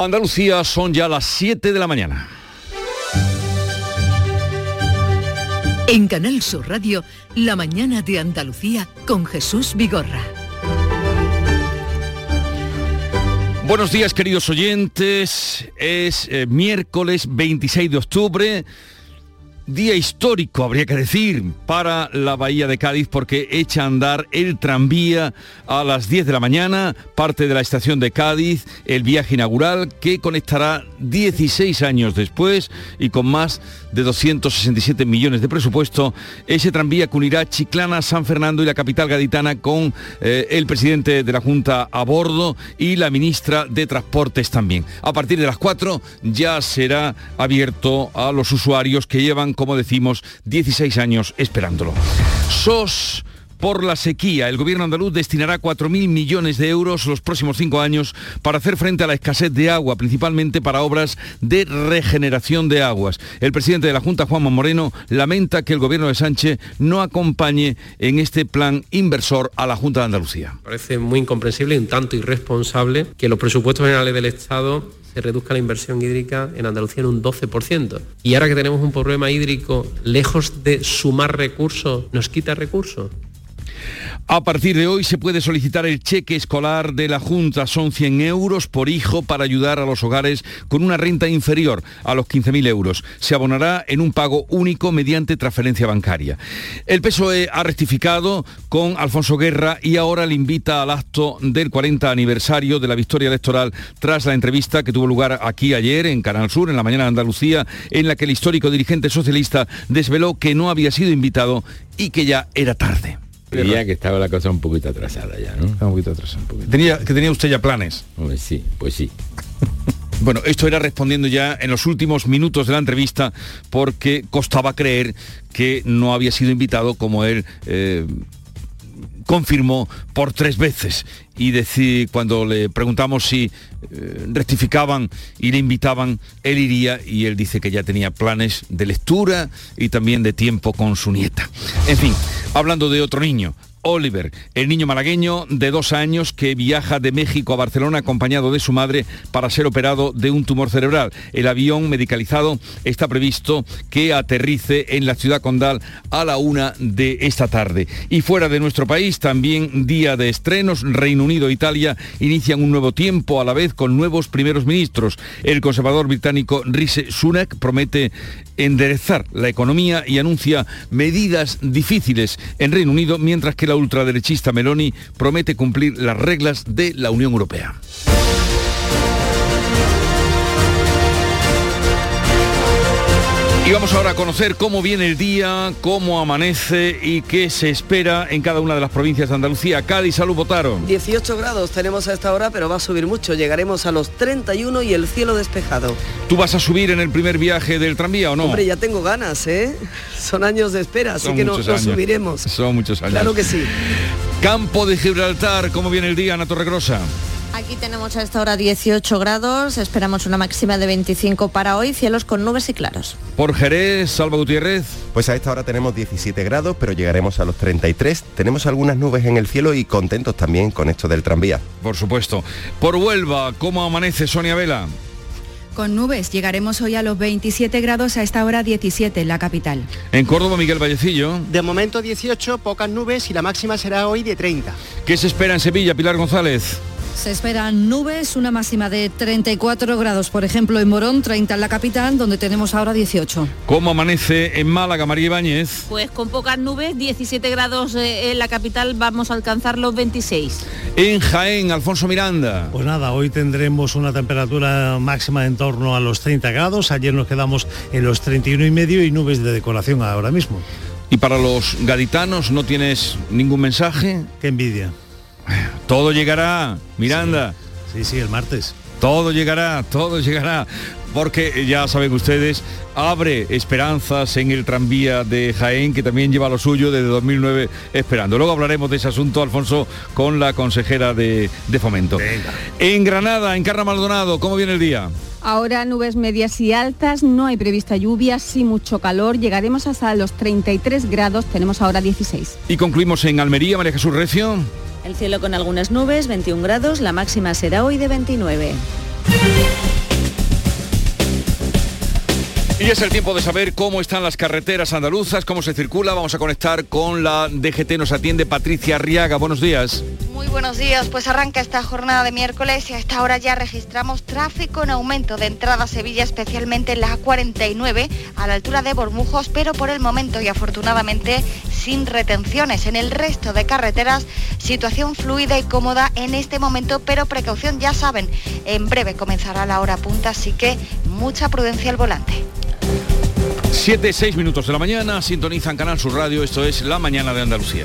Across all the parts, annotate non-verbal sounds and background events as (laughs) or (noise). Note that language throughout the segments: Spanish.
Andalucía son ya las 7 de la mañana. En Canal Sur Radio, La mañana de Andalucía con Jesús Vigorra. Buenos días queridos oyentes, es eh, miércoles 26 de octubre. Día histórico, habría que decir, para la Bahía de Cádiz porque echa a andar el tranvía a las 10 de la mañana, parte de la estación de Cádiz, el viaje inaugural que conectará 16 años después y con más de 267 millones de presupuesto, ese tranvía que unirá Chiclana, San Fernando y la capital gaditana con eh, el presidente de la Junta a bordo y la ministra de Transportes también. A partir de las 4 ya será abierto a los usuarios que llevan como decimos, 16 años esperándolo. SOS por la sequía. El gobierno andaluz destinará 4.000 millones de euros los próximos cinco años para hacer frente a la escasez de agua, principalmente para obras de regeneración de aguas. El presidente de la Junta, Juanma Moreno, lamenta que el gobierno de Sánchez no acompañe en este plan inversor a la Junta de Andalucía. Parece muy incomprensible y un tanto irresponsable que los presupuestos generales del Estado se reduzca la inversión hídrica en Andalucía en un 12%. Y ahora que tenemos un problema hídrico, lejos de sumar recursos, nos quita recursos. A partir de hoy se puede solicitar el cheque escolar de la Junta. Son 100 euros por hijo para ayudar a los hogares con una renta inferior a los 15.000 euros. Se abonará en un pago único mediante transferencia bancaria. El PSOE ha rectificado con Alfonso Guerra y ahora le invita al acto del 40 aniversario de la victoria electoral tras la entrevista que tuvo lugar aquí ayer en Canal Sur, en la mañana de Andalucía, en la que el histórico dirigente socialista desveló que no había sido invitado y que ya era tarde. Creía que estaba la cosa un poquito atrasada ya, ¿no? un poquito atrasada. ¿Tenía, que tenía usted ya planes. Pues sí, pues sí. (laughs) Bueno, esto era respondiendo ya en los últimos minutos de la entrevista porque costaba creer que no había sido invitado como él eh, confirmó por tres veces y decir, cuando le preguntamos si eh, rectificaban y le invitaban, él iría y él dice que ya tenía planes de lectura y también de tiempo con su nieta. En fin, hablando de otro niño, Oliver, el niño malagueño de dos años que viaja de México a Barcelona acompañado de su madre para ser operado de un tumor cerebral. El avión medicalizado está previsto que aterrice en la ciudad condal a la una de esta tarde. Y fuera de nuestro país, también día de estrenos, Reino Unido e Italia inician un nuevo tiempo a la vez con nuevos primeros ministros. El conservador británico Rishi Sunak promete enderezar la economía y anuncia medidas difíciles en Reino Unido, mientras que la ultraderechista Meloni promete cumplir las reglas de la Unión Europea. Y vamos ahora a conocer cómo viene el día, cómo amanece y qué se espera en cada una de las provincias de Andalucía. Cádiz, salud, votaron. 18 grados tenemos a esta hora, pero va a subir mucho. Llegaremos a los 31 y el cielo despejado. ¿Tú vas a subir en el primer viaje del tranvía o no? Hombre, ya tengo ganas, ¿eh? (laughs) Son años de espera, así que no, subiremos. Son muchos años. Claro que sí. Campo de Gibraltar, ¿cómo viene el día, Ana Torregrosa? Aquí tenemos a esta hora 18 grados, esperamos una máxima de 25 para hoy, cielos con nubes y claros. Por Jerez, Salva Gutiérrez. Pues a esta hora tenemos 17 grados, pero llegaremos a los 33. Tenemos algunas nubes en el cielo y contentos también con esto del tranvía. Por supuesto. Por Huelva, ¿cómo amanece Sonia Vela? Con nubes llegaremos hoy a los 27 grados, a esta hora 17 en la capital. En Córdoba, Miguel Vallecillo. De momento 18, pocas nubes y la máxima será hoy de 30. ¿Qué se espera en Sevilla, Pilar González? Se esperan nubes, una máxima de 34 grados, por ejemplo, en Morón, 30 en la capital, donde tenemos ahora 18. ¿Cómo amanece en Málaga, María Ibáñez? Pues con pocas nubes, 17 grados eh, en la capital, vamos a alcanzar los 26. En Jaén, Alfonso Miranda. Pues nada, hoy tendremos una temperatura máxima en torno a los 30 grados, ayer nos quedamos en los 31 y medio y nubes de decoración ahora mismo. ¿Y para los gaditanos no tienes ningún mensaje? Qué envidia. Todo llegará, Miranda. Sí, sí, el martes. Todo llegará, todo llegará. Porque ya saben ustedes, abre esperanzas en el tranvía de Jaén, que también lleva lo suyo desde 2009 esperando. Luego hablaremos de ese asunto, Alfonso, con la consejera de, Fomento. En Granada, en Carra Maldonado, ¿cómo viene el día? Ahora nubes medias y altas, no hay prevista lluvia, sí mucho calor, llegaremos hasta los 33 grados, tenemos ahora 16. Y concluimos en Almería, María Jesús Recio. El cielo con algunas nubes, 21 grados, la máxima será hoy de 29. Y es el tiempo de saber cómo están las carreteras andaluzas, cómo se circula. Vamos a conectar con la DGT. Nos atiende Patricia Arriaga. Buenos días. Muy buenos días, pues arranca esta jornada de miércoles y a esta hora ya registramos tráfico en aumento de entrada a Sevilla, especialmente en la A49 a la altura de Bormujos, pero por el momento y afortunadamente sin retenciones. En el resto de carreteras, situación fluida y cómoda en este momento, pero precaución, ya saben, en breve comenzará la hora punta, así que mucha prudencia al volante. 7, 6 minutos de la mañana, sintonizan Canal Sur Radio, esto es La Mañana de Andalucía.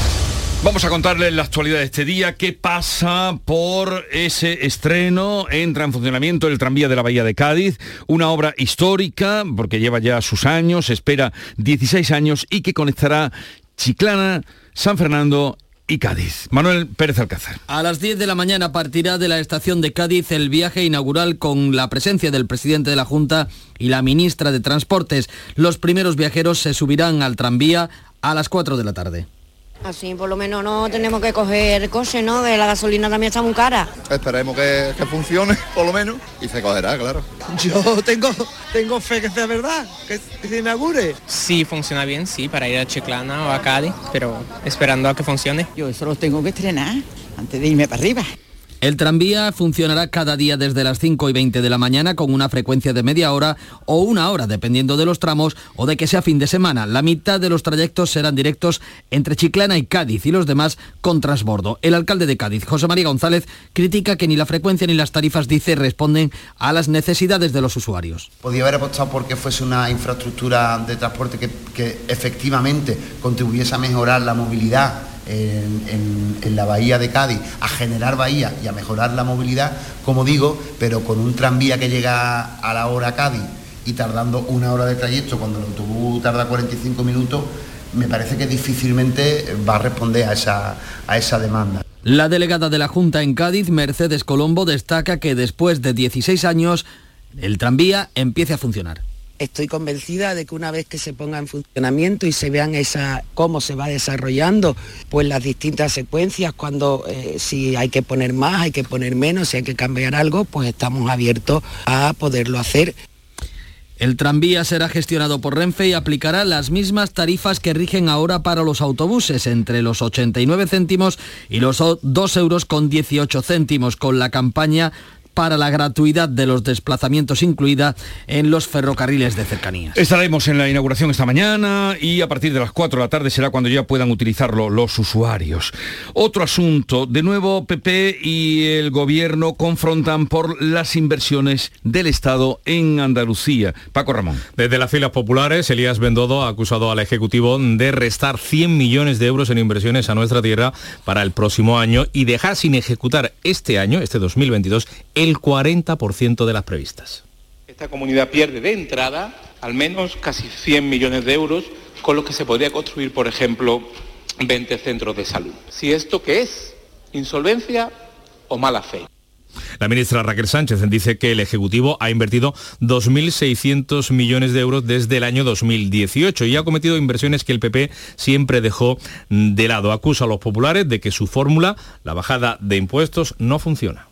Vamos a contarles la actualidad de este día, qué pasa por ese estreno, entra en funcionamiento el tranvía de la Bahía de Cádiz, una obra histórica, porque lleva ya sus años, espera 16 años y que conectará Chiclana, San Fernando y Cádiz. Manuel Pérez Alcázar. A las 10 de la mañana partirá de la estación de Cádiz el viaje inaugural con la presencia del presidente de la Junta y la ministra de Transportes. Los primeros viajeros se subirán al tranvía a las 4 de la tarde. Así por lo menos no tenemos que coger coche, ¿no? Que la gasolina también está muy cara. Esperemos que, que funcione, (laughs) por lo menos, y se cogerá, claro. Yo tengo, tengo fe que sea verdad, que, que se inaugure. Sí, funciona bien, sí, para ir a Chiclana o a Cádiz, pero esperando a que funcione. Yo eso lo tengo que estrenar antes de irme para arriba. El tranvía funcionará cada día desde las 5 y 20 de la mañana con una frecuencia de media hora o una hora, dependiendo de los tramos o de que sea fin de semana. La mitad de los trayectos serán directos entre Chiclana y Cádiz y los demás con transbordo. El alcalde de Cádiz, José María González, critica que ni la frecuencia ni las tarifas, dice, responden a las necesidades de los usuarios. Podía haber apostado porque fuese una infraestructura de transporte que, que efectivamente contribuyese a mejorar la movilidad en, la bahía de Cádiz, a generar bahía y a mejorar la movilidad, como digo, pero con un tranvía que llega a la hora a Cádiz y tardando una hora de trayecto cuando el autobús tarda 45 minutos, me parece que difícilmente va a responder a esa, a esa demanda. La delegada de la Junta en Cádiz, Mercedes Colombo, destaca que después de 16 años el tranvía empiece a funcionar estoy convencida de que una vez que se ponga en funcionamiento y se vean esa, cómo se va desarrollando, pues las distintas secuencias, cuando eh, si hay que poner más, hay que poner menos, si hay que cambiar algo, pues estamos abiertos a poderlo hacer. El tranvía será gestionado por Renfe y aplicará las mismas tarifas que rigen ahora para los autobuses, entre los 89 céntimos y los 2 euros con 18 céntimos, con la campaña para la gratuidad de los desplazamientos incluida en los ferrocarriles de cercanías. Estaremos en la inauguración esta mañana y a partir de las 4 de la tarde será cuando ya puedan utilizarlo los usuarios. Otro asunto, de nuevo PP y el gobierno confrontan por las inversiones del Estado en Andalucía. Paco Ramón. Desde las filas populares, Elías Bendodo ha acusado al Ejecutivo de restar 100 millones de euros en inversiones a nuestra tierra para el próximo año y dejar sin ejecutar este año, este 2022, el 40% de las previstas. Esta comunidad pierde de entrada al menos casi 100 millones de euros con los que se podría construir, por ejemplo, 20 centros de salud. Si esto qué es, insolvencia o mala fe. La ministra Raquel Sánchez dice que el Ejecutivo ha invertido 2.600 millones de euros desde el año 2018 y ha cometido inversiones que el PP siempre dejó de lado. Acusa a los populares de que su fórmula, la bajada de impuestos, no funciona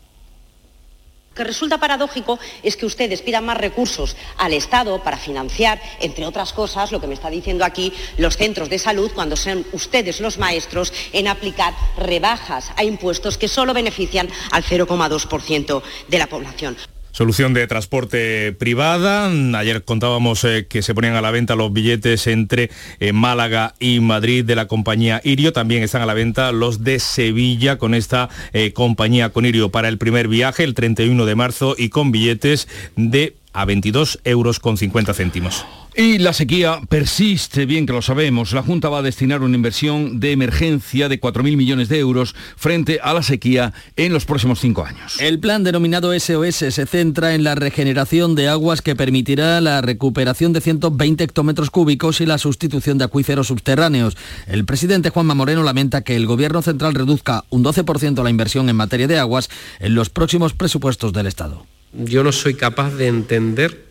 que resulta paradójico es que ustedes pidan más recursos al Estado para financiar, entre otras cosas, lo que me está diciendo aquí, los centros de salud, cuando son ustedes los maestros en aplicar rebajas a impuestos que solo benefician al 0,2% de la población. Solución de transporte privada. Ayer contábamos eh, que se ponían a la venta los billetes entre eh, Málaga y Madrid de la compañía Irio. También están a la venta los de Sevilla con esta eh, compañía con Irio para el primer viaje el 31 de marzo y con billetes de a 22 euros con 50 céntimos. Y la sequía persiste, bien que lo sabemos. La Junta va a destinar una inversión de emergencia de 4.000 millones de euros frente a la sequía en los próximos cinco años. El plan denominado SOS se centra en la regeneración de aguas que permitirá la recuperación de 120 hectómetros cúbicos y la sustitución de acuíferos subterráneos. El presidente Juanma Moreno lamenta que el Gobierno central reduzca un 12% la inversión en materia de aguas en los próximos presupuestos del Estado. Yo no soy capaz de entender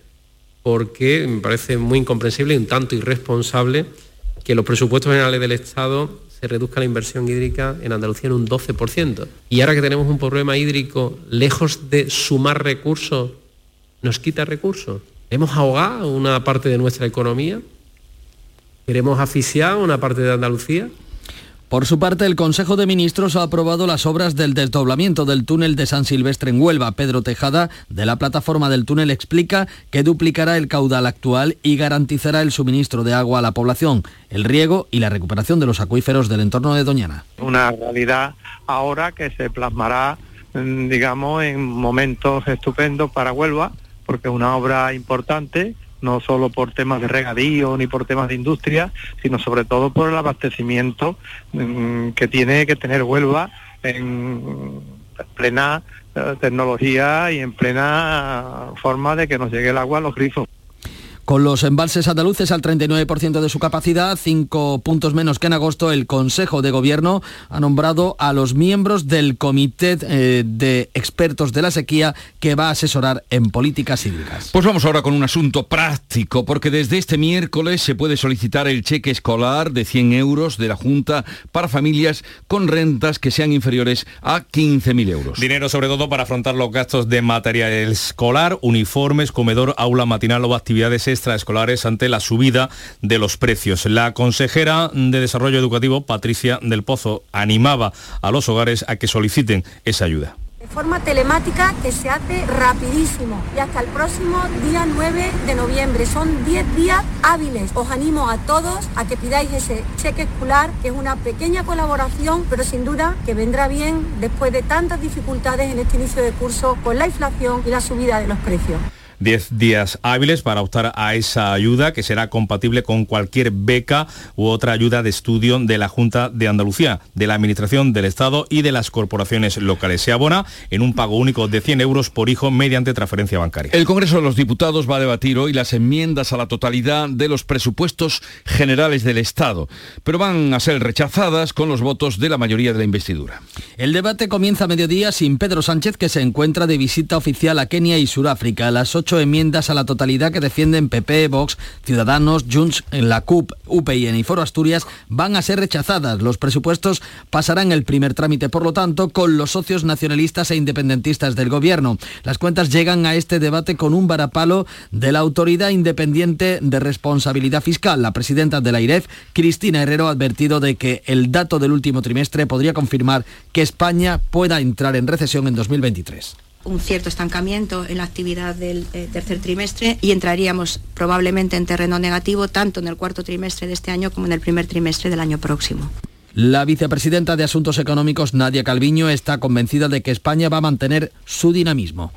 porque me parece muy incomprensible y un tanto irresponsable que los presupuestos generales del Estado se reduzca la inversión hídrica en Andalucía en un 12%. Y ahora que tenemos un problema hídrico, lejos de sumar recursos, nos quita recursos. Hemos ahogado una parte de nuestra economía, queremos asfixiar una parte de Andalucía. Por su parte, el Consejo de Ministros ha aprobado las obras del desdoblamiento del túnel de San Silvestre en Huelva. Pedro Tejada, de la plataforma del túnel, explica que duplicará el caudal actual y garantizará el suministro de agua a la población, el riego y la recuperación de los acuíferos del entorno de Doñana. Una realidad ahora que se plasmará, mm, digamos, en momentos estupendos para Huelva, porque es una obra importante no solo por temas de regadío ni por temas de industria, sino sobre todo por el abastecimiento mm, que tiene que tener Huelva en plena eh, tecnología y en plena forma de que nos llegue el agua a los grifos. Con los embalses andaluces al 39% de su capacidad, cinco puntos menos que en agosto, el Consejo de Gobierno ha nombrado a los miembros del Comité eh, de Expertos de la Sequía que va a asesorar en políticas hídricas. Pues vamos ahora con un asunto práctico, porque desde este miércoles se puede solicitar el cheque escolar de 100 euros de la Junta para familias con rentas que sean inferiores a 15.000 euros. Dinero sobre todo para afrontar los gastos de material escolar, uniformes, comedor, aula matinal o actividades extraescolares ante la subida de los precios. La consejera de Desarrollo Educativo, Patricia del Pozo, animaba a los hogares a que soliciten esa ayuda de forma telemática que se hace rapidísimo y hasta el próximo día 9 de noviembre. Son 10 días hábiles. Os animo a todos a que pidáis ese cheque escolar, que es una pequeña colaboración, pero sin duda que vendrá bien después de tantas dificultades en este inicio de curso con la inflación y la subida de los precios. 10 días hábiles para optar a esa ayuda que será compatible con cualquier beca u otra ayuda de estudio de la Junta de Andalucía, de la Administración del Estado y de las corporaciones locales. Se abona en un pago único de 100 euros por hijo mediante transferencia bancaria. El Congreso de los Diputados va a debatir hoy las enmiendas a la totalidad de los presupuestos generales del Estado, pero van a ser rechazadas con los votos de la mayoría de la investidura. El debate comienza a mediodía sin Pedro Sánchez, que se encuentra de visita oficial a Kenia y Sudáfrica. A las 8 enmiendas a la totalidad que defienden PP, Vox, Ciudadanos, Junts, la CUP, UPyN y Foro Asturias van a ser rechazadas. Los presupuestos pasarán el primer trámite, por lo tanto, con los socios nacionalistas e independentistas del Gobierno. Las cuentas llegan a este debate con un varapalo de la Autoridad Independiente de Responsabilidad Fiscal. La presidenta de la IREF, Cristina Herrero, ha advertido de que el dato del último trimestre podría confirmar que España pueda entrar en recesión en 2023 un cierto estancamiento en la actividad del eh, tercer trimestre y entraríamos probablemente en terreno negativo tanto en el cuarto trimestre de este año como en el primer trimestre del año próximo. La vicepresidenta de Asuntos Económicos, Nadia Calviño, está convencida de que España va a mantener su dinamismo.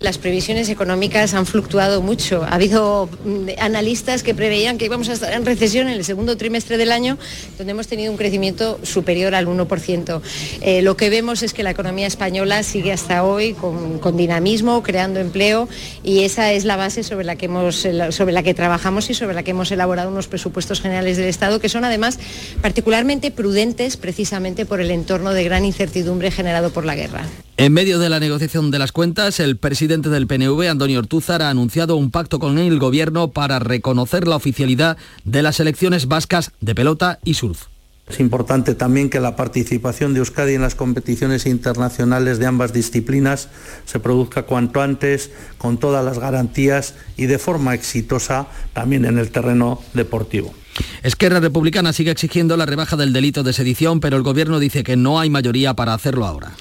Las previsiones económicas han fluctuado mucho. Ha habido mm, analistas que preveían que íbamos a estar en recesión en el segundo trimestre del año, donde hemos tenido un crecimiento superior al 1%. Eh, lo que vemos es que la economía española sigue hasta hoy con, dinamismo, creando empleo, y esa es la base sobre la, que hemos, sobre la que trabajamos y sobre la que hemos elaborado unos presupuestos generales del Estado, que son además particularmente prudentes precisamente por el entorno de gran incertidumbre generado por la guerra. En medio de la negociación de las cuentas, el presidente del PNV, Antonio Ortúzar, ha anunciado un pacto con el gobierno para reconocer la oficialidad de las elecciones vascas de pelota y surf. Es importante también que la participación de Euskadi en las competiciones internacionales de ambas disciplinas se produzca cuanto antes, con todas las garantías y de forma exitosa también en el terreno deportivo. Esquerra Republicana sigue exigiendo la rebaja del delito de sedición, pero el gobierno dice que no hay mayoría para hacerlo ahora.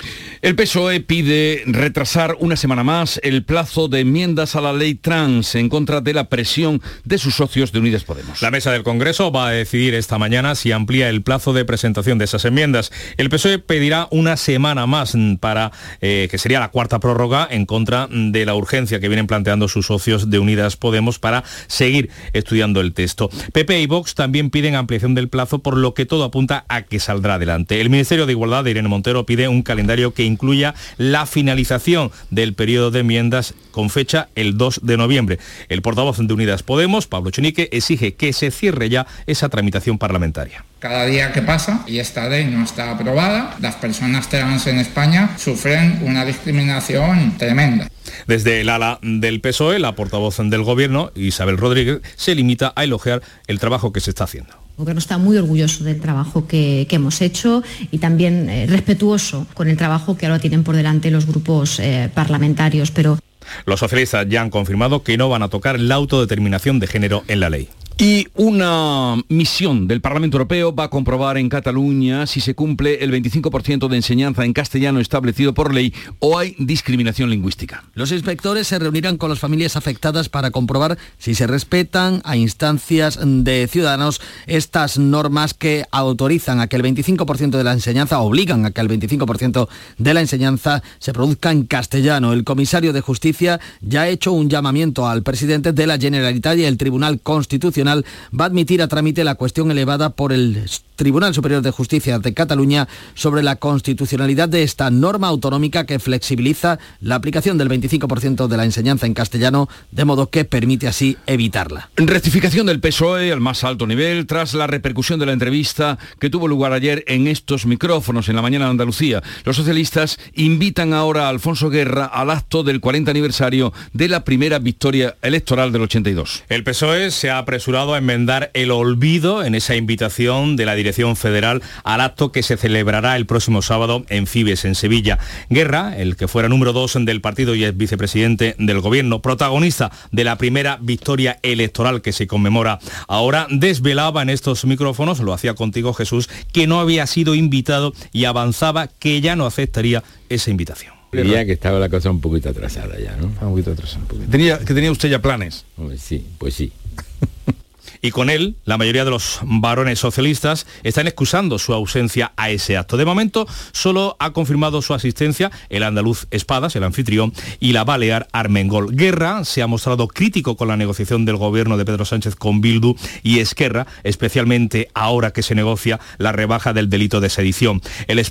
El PSOE pide retrasar una semana más el plazo de enmiendas a la ley trans en contra de la presión de sus socios de Unidas Podemos. La mesa del Congreso va a decidir esta mañana si amplía el plazo de presentación de esas enmiendas. El PSOE pedirá una semana más para, eh, que sería la cuarta prórroga, en contra de la urgencia que vienen planteando sus socios de Unidas Podemos para seguir estudiando el texto. PP y Vox también piden ampliación del plazo, por lo que todo apunta a que saldrá adelante. El Ministerio de Igualdad de Irene Montero pide un calendario que incluya la finalización del periodo de enmiendas con fecha el 2 de noviembre. El portavoz de Unidas Podemos, Pablo Chenique, exige que se cierre ya esa tramitación parlamentaria. Cada día que pasa y esta ley no está aprobada, las personas trans en España sufren una discriminación tremenda. Desde el ala del PSOE, la portavoz del Gobierno, Isabel Rodríguez, se limita a elogiar el trabajo que se está haciendo. El Gobierno está muy orgulloso del trabajo que, hemos hecho y también eh, respetuoso con el trabajo que ahora tienen por delante los grupos eh, parlamentarios. Pero los socialistas ya han confirmado que no van a tocar la autodeterminación de género en la ley. Y una misión del Parlamento Europeo va a comprobar en Cataluña si se cumple el 25% de enseñanza en castellano establecido por ley o hay discriminación lingüística. Los inspectores se reunirán con las familias afectadas para comprobar si se respetan a instancias de ciudadanos estas normas que autorizan a que el 25% de la enseñanza, obligan a que el 25% de la enseñanza se produzca en castellano. El comisario de Justicia ya ha hecho un llamamiento al presidente de la Generalitat y el Tribunal Constitucional va a admitir a trámite la cuestión elevada por el Tribunal Superior de Justicia de Cataluña sobre la constitucionalidad de esta norma autonómica que flexibiliza la aplicación del 25% de la enseñanza en castellano, de modo que permite así evitarla. Rectificación del PSOE al más alto nivel tras la repercusión de la entrevista que tuvo lugar ayer en estos micrófonos en la mañana de Andalucía. Los socialistas invitan ahora a Alfonso Guerra al acto del 40 aniversario de la primera victoria electoral del 82. El PSOE se ha apresurado a enmendar el olvido en esa invitación de la dirección Federal al acto que se celebrará el próximo sábado en Fibes, en Sevilla. Guerra, el que fuera número dos del partido y es vicepresidente del gobierno, protagonista de la primera victoria electoral que se conmemora ahora, desvelaba en estos micrófonos, lo hacía contigo Jesús, que no había sido invitado y avanzaba que ya no aceptaría esa invitación. Diría que estaba la cosa un poquito atrasada ya, ¿no? Un poquito atrasada. Tenía, que tenía usted ya planes. sí, pues sí. (laughs) y con él la mayoría de los varones socialistas están excusando su ausencia a ese acto. De momento solo ha confirmado su asistencia el andaluz Espadas, el anfitrión, y la balear Armengol. Guerra se ha mostrado crítico con la negociación del gobierno de Pedro Sánchez con Bildu y Esquerra, especialmente ahora que se negocia la rebaja del delito de sedición. El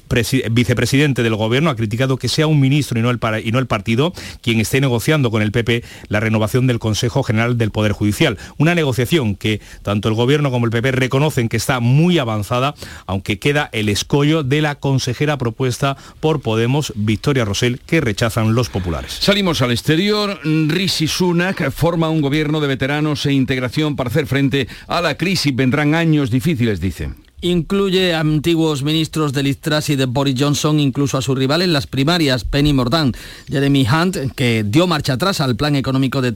vicepresidente del gobierno ha criticado que sea un ministro y no, el y no el partido quien esté negociando con el PP la renovación del Consejo General del Poder Judicial. Una negociación que tanto el Gobierno como el PP reconocen que está muy avanzada, aunque queda el escollo de la consejera propuesta por Podemos, Victoria Rosell, que rechazan los populares. Salimos al exterior. Rishi Sunak forma un gobierno de veteranos e integración para hacer frente a la crisis. Vendrán años difíciles, dice. Incluye a antiguos ministros de Liz Truss y de Boris Johnson, incluso a su rival en las primarias, Penny Mordaunt. Jeremy Hunt, que dio marcha atrás al plan económico de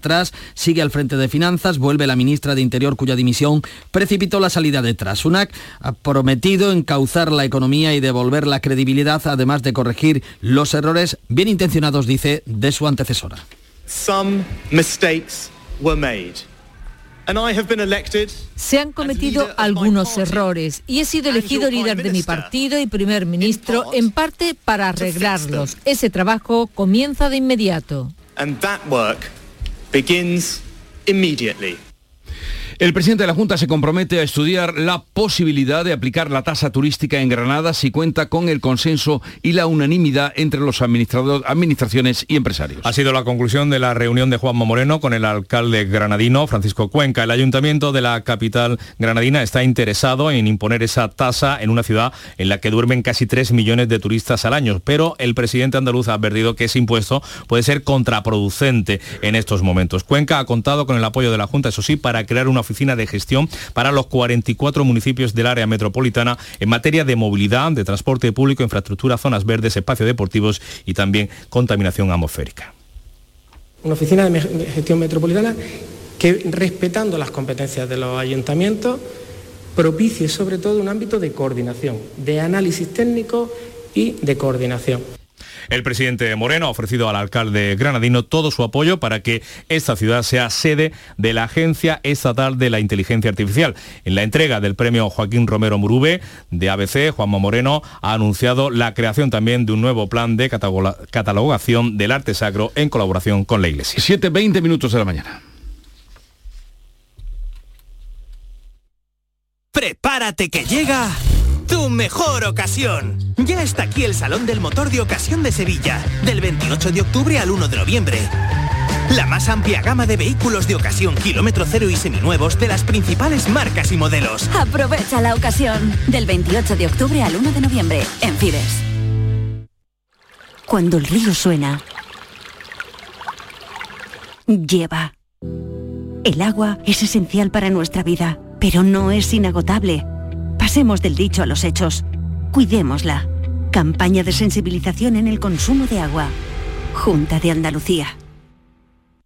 sigue al frente de finanzas, vuelve la ministra de Interior cuya dimisión precipitó la salida de Truss. Sunak ha prometido encauzar la economía y devolver la credibilidad, además de corregir los errores bien intencionados, dice, de su antecesora. Some mistakes were made. Se han cometido algunos errores y he sido elegido líder de mi partido y primer ministro en parte para arreglarlos. Ese trabajo comienza de inmediato. El presidente de la Junta se compromete a estudiar la posibilidad de aplicar la tasa turística en Granada si cuenta con el consenso y la unanimidad entre los administraciones y empresarios. Ha sido la conclusión de la reunión de Juanma Moreno con el alcalde granadino Francisco Cuenca. El ayuntamiento de la capital granadina está interesado en imponer esa tasa en una ciudad en la que duermen casi 3 millones de turistas al año, pero el presidente andaluz ha advertido que ese impuesto puede ser contraproducente en estos momentos. Cuenca ha contado con el apoyo de la Junta, eso sí, para crear una oficina de gestión para los 44 municipios del área metropolitana en materia de movilidad, de transporte público, infraestructura, zonas verdes, espacios deportivos y también contaminación atmosférica. Una oficina de gestión metropolitana que, respetando las competencias de los ayuntamientos, propicie sobre todo un ámbito de coordinación, de análisis técnico y de coordinación. El presidente Moreno ha ofrecido al alcalde granadino todo su apoyo para que esta ciudad sea sede de la Agencia Estatal de la Inteligencia Artificial. En la entrega del premio Joaquín Romero Murube de ABC, Juanma Moreno ha anunciado la creación también de un nuevo plan de catalogación del arte sacro en colaboración con la Iglesia. 7.20 minutos de la mañana. Prepárate que llega tu mejor ocasión. Ya está aquí el Salón del Motor de Ocasión de Sevilla, del 28 de octubre al 1 de noviembre. La más amplia gama de vehículos de ocasión kilómetro cero y seminuevos de las principales marcas y modelos. Aprovecha la ocasión, del 28 de octubre al 1 de noviembre, en Fides. Cuando el río suena, lleva. El agua es esencial para nuestra vida, pero no es inagotable. Pasemos del dicho a los hechos. Cuidémosla. Campaña de sensibilización en el consumo de agua. Junta de Andalucía.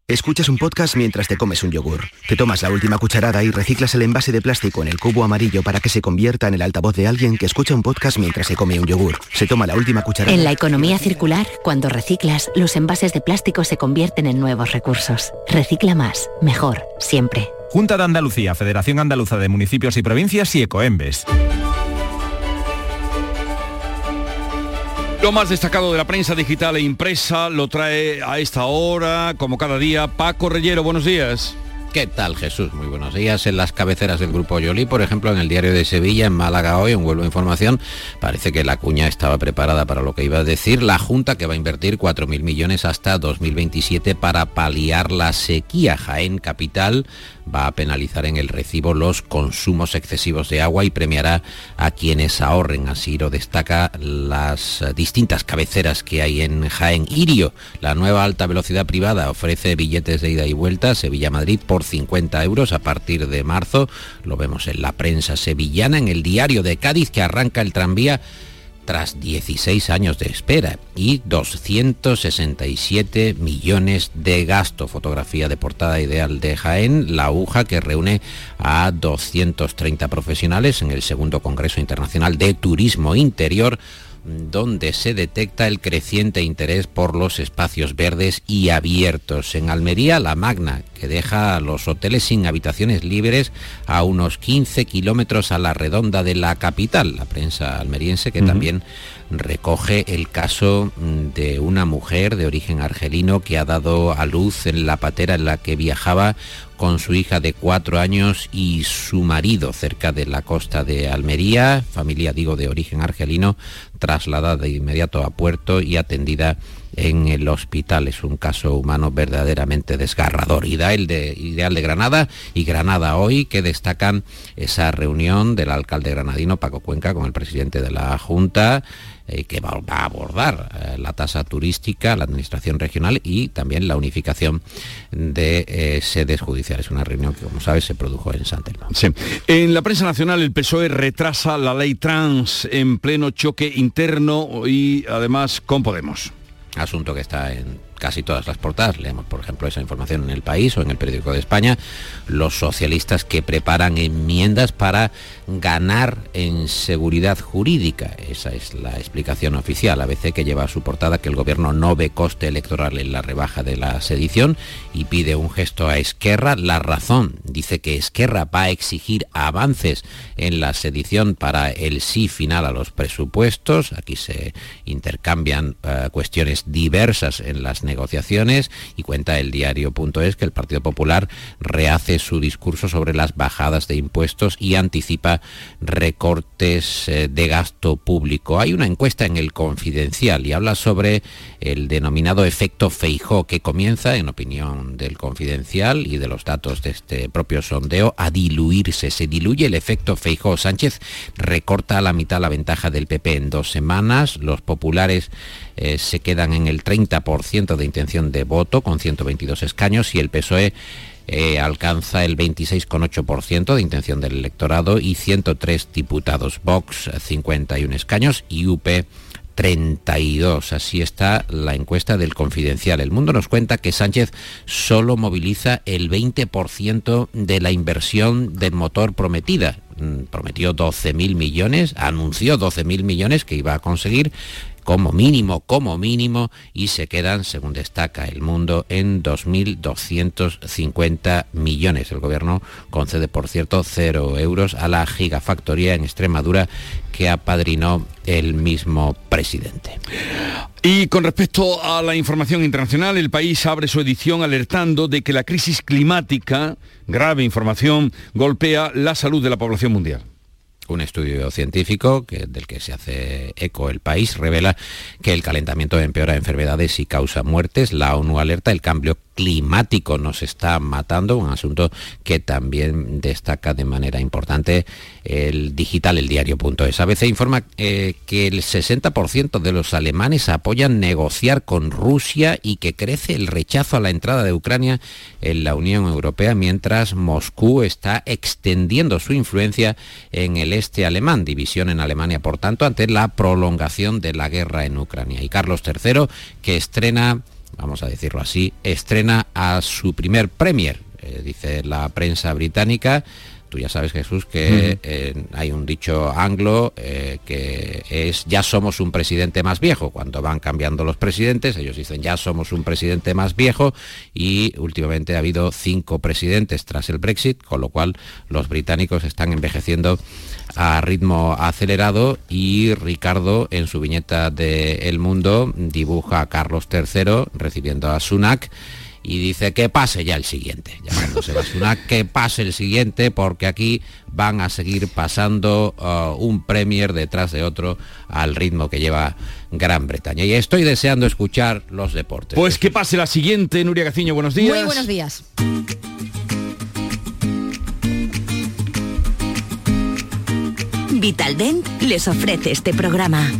Escuchas un podcast mientras te comes un yogur. Te tomas la última cucharada y reciclas el envase de plástico en el cubo amarillo para que se convierta en el altavoz de alguien que escucha un podcast mientras se come un yogur. Se toma la última cucharada. En la economía circular, cuando reciclas, los envases de plástico se convierten en nuevos recursos. Recicla más, mejor, siempre. Junta de Andalucía, Federación Andaluza de Municipios y Provincias y Ecoembes. Lo más destacado de la prensa digital e impresa lo trae a esta hora, como cada día, Paco Reyero. Buenos días. ¿Qué tal Jesús? Muy buenos días. En las cabeceras del Grupo Yoli, por ejemplo, en el diario de Sevilla, en Málaga hoy, en Vuelvo Información, parece que la cuña estaba preparada para lo que iba a decir. La Junta que va a invertir 4.000 millones hasta 2027 para paliar la sequía. Jaén Capital va a penalizar en el recibo los consumos excesivos de agua y premiará a quienes ahorren. Así lo destaca las distintas cabeceras que hay en Jaén. Irio, la nueva alta velocidad privada, ofrece billetes de ida y vuelta Sevilla-Madrid por 50 euros a partir de marzo. Lo vemos en la prensa sevillana, en el diario de Cádiz que arranca el tranvía tras 16 años de espera y 267 millones de gasto. Fotografía de portada ideal de Jaén, la aguja que reúne a 230 profesionales en el segundo Congreso Internacional de Turismo Interior donde se detecta el creciente interés por los espacios verdes y abiertos. En Almería, la Magna, que deja los hoteles sin habitaciones libres a unos 15 kilómetros a la redonda de la capital. La prensa almeriense que también recoge el caso de una mujer de origen argelino que ha dado a luz en la patera en la que viajaba con su hija de cuatro años y su marido cerca de la costa de Almería, familia digo de origen argelino, trasladada de inmediato a puerto y atendida en el hospital. Es un caso humano verdaderamente desgarrador. Ideal de, ideal de Granada y Granada hoy que destacan esa reunión del alcalde granadino Paco Cuenca con el presidente de la Junta. Eh, que va, a abordar eh, la tasa turística, la administración regional y también la unificación de eh, sedes judiciales. Una reunión que, como sabes, se produjo en Santelmo. Sí. En la prensa nacional, el PSOE retrasa la ley trans en pleno choque interno y además con Podemos. Asunto que está en casi todas las portadas, leemos por ejemplo esa información en el país o en el periódico de España, los socialistas que preparan enmiendas para ganar en seguridad jurídica. Esa es la explicación oficial. A veces que lleva a su portada que el gobierno no ve coste electoral en la rebaja de la sedición y pide un gesto a Esquerra. La razón dice que Esquerra va a exigir avances en la sedición para el sí final a los presupuestos. Aquí se intercambian uh, cuestiones diversas en las negociaciones y cuenta el diario.es que el Partido Popular rehace su discurso sobre las bajadas de impuestos y anticipa recortes eh, de gasto público. Hay una encuesta en el Confidencial y habla sobre el denominado efecto Feijó que comienza, en opinión del Confidencial y de los datos de este propio sondeo, a diluirse. Se diluye el efecto Feijó. Sánchez recorta a la mitad la ventaja del PP en dos semanas. Los populares eh, se quedan en el 30% de intención de voto con 122 escaños y el PSOE eh, alcanza el 26,8% de intención del electorado y 103 diputados. Vox 51 escaños y UP 32. Así está la encuesta del Confidencial. El Mundo nos cuenta que Sánchez solo moviliza el 20% de la inversión del motor prometida. Mm, prometió 12.000 millones, anunció 12.000 millones que iba a conseguir como mínimo, como mínimo, y se quedan, según destaca el mundo, en 2.250 millones. El gobierno concede, por cierto, cero euros a la gigafactoría en Extremadura que apadrinó el mismo presidente. Y con respecto a la información internacional, el país abre su edición alertando de que la crisis climática, grave información, golpea la salud de la población mundial. Un estudio científico del que se hace eco el país revela que el calentamiento empeora enfermedades y causa muertes. La ONU alerta el cambio climático nos está matando, un asunto que también destaca de manera importante el digital, el diario.es. ABC informa eh, que el 60% de los alemanes apoyan negociar con Rusia y que crece el rechazo a la entrada de Ucrania en la Unión Europea, mientras Moscú está extendiendo su influencia en el este alemán, división en Alemania, por tanto, ante la prolongación de la guerra en Ucrania. Y Carlos III, que estrena vamos a decirlo así, estrena a su primer premier, eh, dice la prensa británica. Tú ya sabes, Jesús, que eh, hay un dicho anglo eh, que es ya somos un presidente más viejo. Cuando van cambiando los presidentes, ellos dicen ya somos un presidente más viejo y últimamente ha habido cinco presidentes tras el Brexit, con lo cual los británicos están envejeciendo a ritmo acelerado y Ricardo en su viñeta de El Mundo dibuja a Carlos III recibiendo a Sunak y dice que pase ya el siguiente, llamándose que pase el siguiente porque aquí van a seguir pasando uh, un premier detrás de otro al ritmo que lleva Gran Bretaña. Y estoy deseando escuchar los deportes. Pues que pase la siguiente, Nuria Gaciño, buenos días. Muy buenos días. Vitaldent les ofrece este programa.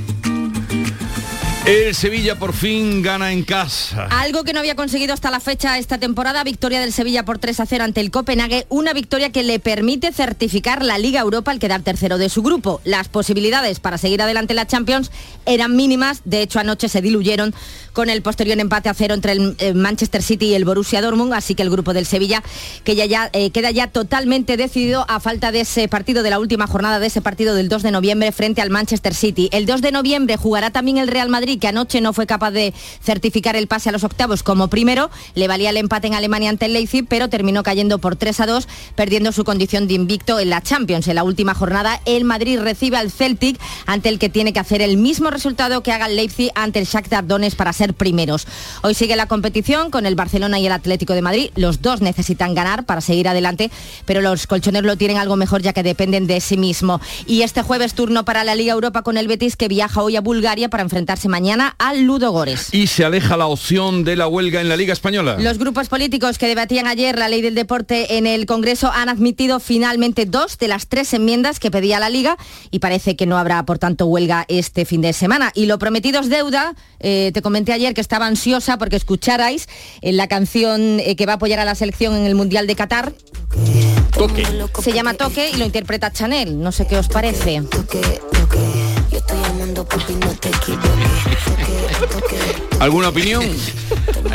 El Sevilla por fin gana en casa. Algo que no había conseguido hasta la fecha esta temporada, victoria del Sevilla por 3 a 0 ante el Copenhague, una victoria que le permite certificar la Liga Europa al quedar tercero de su grupo. Las posibilidades para seguir adelante la Champions eran mínimas, de hecho anoche se diluyeron con el posterior empate a cero entre el eh, Manchester City y el Borussia Dortmund, así que el grupo del Sevilla que ya, ya eh, queda ya totalmente decidido a falta de ese partido de la última jornada de ese partido del 2 de noviembre frente al Manchester City. El 2 de noviembre jugará también el Real Madrid que anoche no fue capaz de certificar el pase a los octavos como primero, le valía el empate en Alemania ante el Leipzig, pero terminó cayendo por 3 a 2, perdiendo su condición de invicto en la Champions. En la última jornada, el Madrid recibe al Celtic, ante el que tiene que hacer el mismo resultado que haga el Leipzig ante el Shakhtar Donetsk para ser primeros. Hoy sigue la competición con el Barcelona y el Atlético de Madrid. Los dos necesitan ganar para seguir adelante, pero los colchoneros lo tienen algo mejor ya que dependen de sí mismo. Y este jueves turno para la Liga Europa con el Betis que viaja hoy a Bulgaria para enfrentarse mañana al Ludo Gores. Y se aleja la opción de la huelga en la Liga Española. Los grupos políticos que debatían ayer la ley del deporte en el Congreso han admitido finalmente dos de las tres enmiendas que pedía la Liga y parece que no habrá, por tanto, huelga este fin de semana. Y lo prometido es deuda. Eh, te comenté ayer que estaba ansiosa porque escucharais en la canción eh, que va a apoyar a la selección en el Mundial de Qatar. Toque. Se llama Toque y lo interpreta Chanel. No sé qué os parece. ¿Alguna opinión?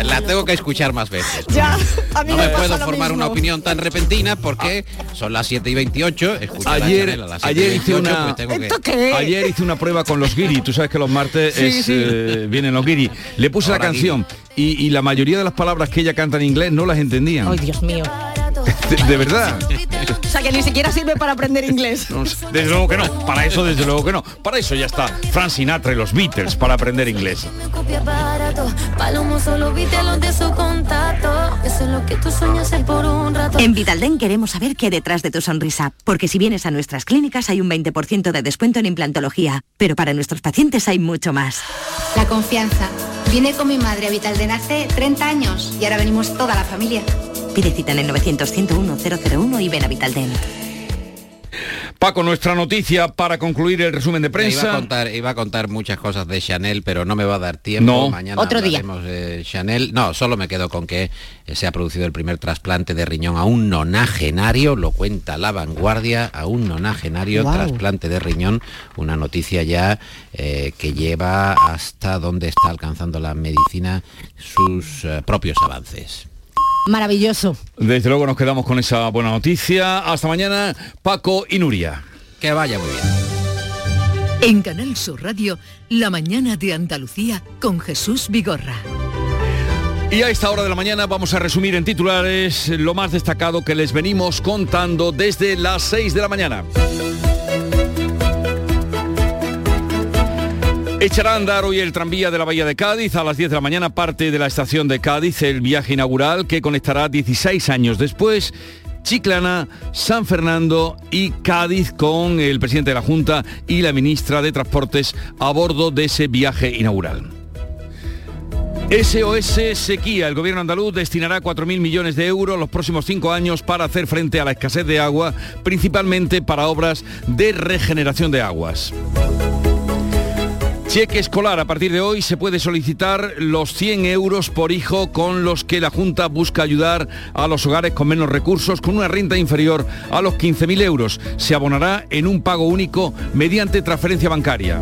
La tengo que escuchar más veces. Ya, a mí no me me pasa puedo lo formar mismo. una opinión tan repentina porque son las 7 y 28. escucho a la Ayer, Chanel a las 7 y ayer hice 28, una pues ayer hice una prueba con los guiri. Tú sabes que los martes Sí, es, sí. eh, vienen los guiri. Le puse la canción y, y la mayoría de las palabras que ella canta en inglés no las entendían. Ay, Dios mío. (laughs) De, de verdad. O sea que ni siquiera sirve para aprender inglés. No, desde luego que no. Para eso desde luego que no. Para eso ya está Frank Sinatra y los Beatles para aprender inglés. En Vitalden queremos saber qué hay detrás de tu sonrisa, porque si vienes a nuestras clínicas hay un 20% de descuento en implantología, pero para nuestros pacientes hay mucho más. La confianza. Vine con mi madre a Vitalden hace 30 años y ahora venimos toda la familia. Pide cita en el 900 101 001 y ven a Vitalden. Paco, nuestra noticia para concluir el resumen de prensa. Iba a, contar, iba a contar muchas cosas de Chanel, pero no me va a dar tiempo. No. Mañana Otro día. de Chanel. No, solo me quedo con que eh, se ha producido el primer trasplante de riñón a un nonagenario, lo cuenta la vanguardia, a un nonagenario trasplante de riñón, una noticia ya eh, que lleva hasta donde está alcanzando la medicina sus eh, propios avances. Maravilloso. Desde luego nos quedamos con esa buena noticia. Hasta mañana, Paco y Nuria. Que vaya muy bien. En Canal Sur Radio, La mañana de Andalucía con Jesús Vigorra. Y a esta hora de la mañana vamos a resumir en titulares lo más destacado que les venimos contando desde las 6 de la mañana. Echará a andar hoy el tranvía de la Bahía de Cádiz. A las 10 de la mañana parte de la estación de Cádiz el viaje inaugural que conectará 16 años después Chiclana, San Fernando y Cádiz con el presidente de la Junta y la ministra de Transportes a bordo de ese viaje inaugural. SOS Sequía. El gobierno andaluz destinará 4.000 millones de euros los próximos cinco años para hacer frente a la escasez de agua, principalmente para obras de regeneración de aguas. Cheque escolar. A partir de hoy se puede solicitar los 100 euros por hijo con los que la Junta busca ayudar a los hogares con menos recursos con una renta inferior a los 15.000 euros. Se abonará en un pago único mediante transferencia bancaria.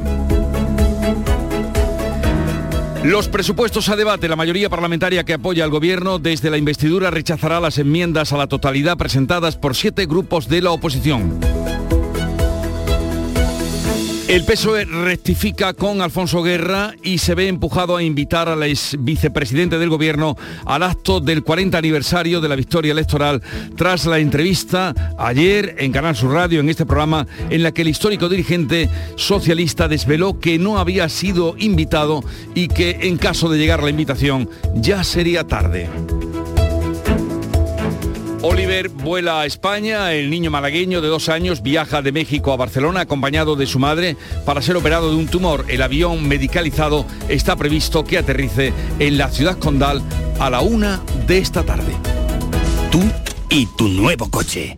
Los presupuestos a debate. La mayoría parlamentaria que apoya al gobierno desde la investidura rechazará las enmiendas a la totalidad presentadas por siete grupos de la oposición. El PSOE rectifica con Alfonso Guerra y se ve empujado a invitar al ex vicepresidente del gobierno al acto del 40 aniversario de la victoria electoral tras la entrevista ayer en Canal Sur Radio en este programa en la que el histórico dirigente socialista desveló que no había sido invitado y que en caso de llegar la invitación ya sería tarde. Oliver vuela a España, el niño malagueño de dos años viaja de México a Barcelona acompañado de su madre para ser operado de un tumor. El avión medicalizado está previsto que aterrice en la ciudad condal a la una de esta tarde. Tú y tu nuevo coche.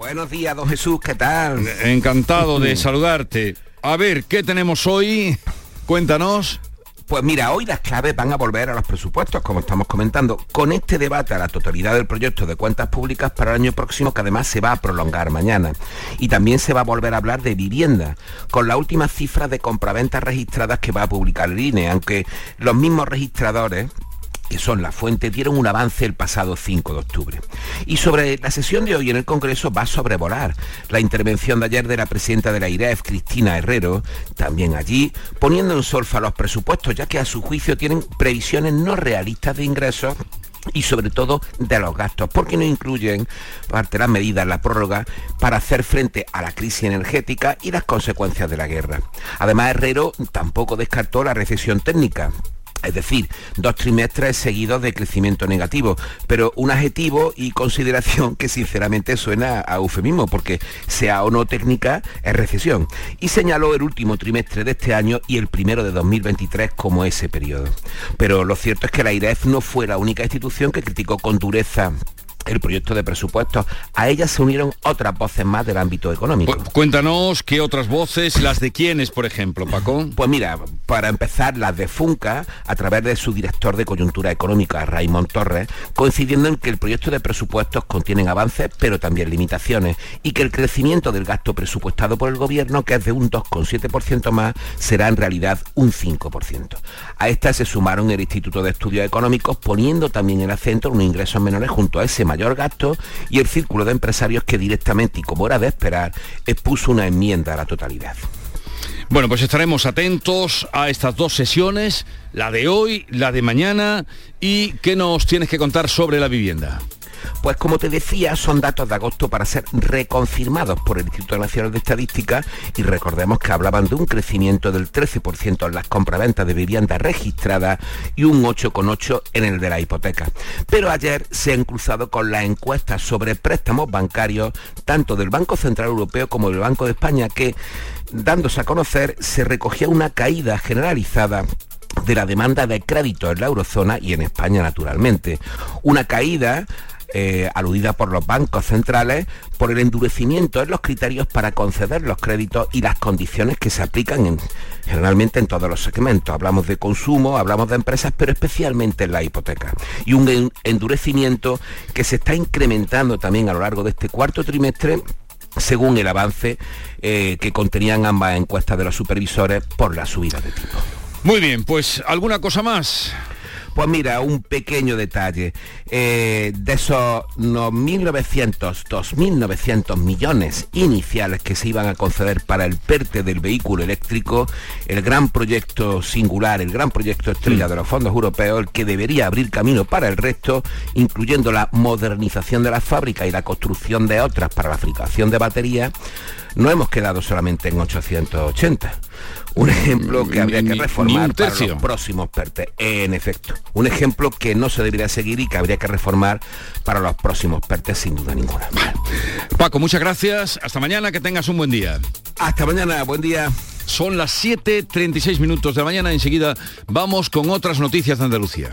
Buenos días, don Jesús, ¿qué tal? Encantado de saludarte. A ver, ¿qué tenemos hoy? Cuéntanos. Pues mira, hoy las claves van a volver a los presupuestos, como estamos comentando, con este debate a la totalidad del proyecto de cuentas públicas para el año próximo, que además se va a prolongar mañana. Y también se va a volver a hablar de vivienda, con las últimas cifras de compraventas registradas que va a publicar el INE, aunque los mismos registradores que son la fuente, dieron un avance el pasado 5 de octubre. Y sobre la sesión de hoy en el Congreso va a sobrevolar la intervención de ayer de la presidenta de la IREF, Cristina Herrero, también allí, poniendo en solfa los presupuestos, ya que a su juicio tienen previsiones no realistas de ingresos y sobre todo de los gastos, porque no incluyen parte de las medidas, la prórroga, para hacer frente a la crisis energética y las consecuencias de la guerra. Además, Herrero tampoco descartó la recesión técnica, es decir, dos trimestres seguidos de crecimiento negativo, pero un adjetivo y consideración que sinceramente suena a eufemismo, porque sea o no técnica, es recesión. Y señaló el último trimestre de este año y el primero de 2023 como ese periodo. Pero lo cierto es que la IREF no fue la única institución que criticó con dureza el proyecto de presupuestos. A ella se unieron otras voces más del ámbito económico. Cuéntanos qué otras voces, las de quiénes, por ejemplo, Paco. Pues mira, para empezar, las de Funca, a través de su director de coyuntura económica, Raymond Torres, coincidiendo en que el proyecto de presupuestos contienen avances, pero también limitaciones, y que el crecimiento del gasto presupuestado por el gobierno, que es de un 2,7% más, será en realidad un 5%. A esta se sumaron el Instituto de Estudios Económicos, poniendo también el acento en unos ingresos menores junto a ese mayor gasto y el círculo de empresarios que directamente y como era de esperar expuso una enmienda a la totalidad. Bueno, pues estaremos atentos a estas dos sesiones, la de hoy, la de mañana y qué nos tienes que contar sobre la vivienda. Pues como te decía, son datos de agosto para ser reconfirmados por el Instituto Nacional de Estadística y recordemos que hablaban de un crecimiento del 13% en las compraventas de vivienda registradas y un 8,8% en el de la hipoteca. Pero ayer se han cruzado con las encuestas sobre préstamos bancarios, tanto del Banco Central Europeo como del Banco de España, que dándose a conocer se recogía una caída generalizada de la demanda de crédito en la eurozona y en España naturalmente. Una caída eh, aludida por los bancos centrales por el endurecimiento en los criterios para conceder los créditos y las condiciones que se aplican generalmente en todos los segmentos. Hablamos de consumo, hablamos de empresas, pero especialmente en la hipoteca. Y un endurecimiento que se está incrementando también a lo largo de este cuarto trimestre según el avance eh, que contenían ambas encuestas de los supervisores por la subida de tipo. Muy bien, pues alguna cosa más. Pues mira, un pequeño detalle. Eh, de esos 1.900, 2.900 millones iniciales que se iban a conceder para el PERTE del vehículo eléctrico, el gran proyecto singular, el gran proyecto estrella de los fondos europeos, el que debería abrir camino para el resto, incluyendo la modernización de las fábricas y la construcción de otras para la fabricación de baterías, no hemos quedado solamente en 880 un ejemplo que habría que reformar para los próximos PERTE. En efecto, un ejemplo que no se debería seguir y que habría que reformar para los próximos PERTE sin duda ninguna. Paco, muchas gracias. Hasta mañana, que tengas un buen día. Hasta mañana, buen día. Son las 7.36 minutos de la mañana. Enseguida vamos con otras noticias de Andalucía.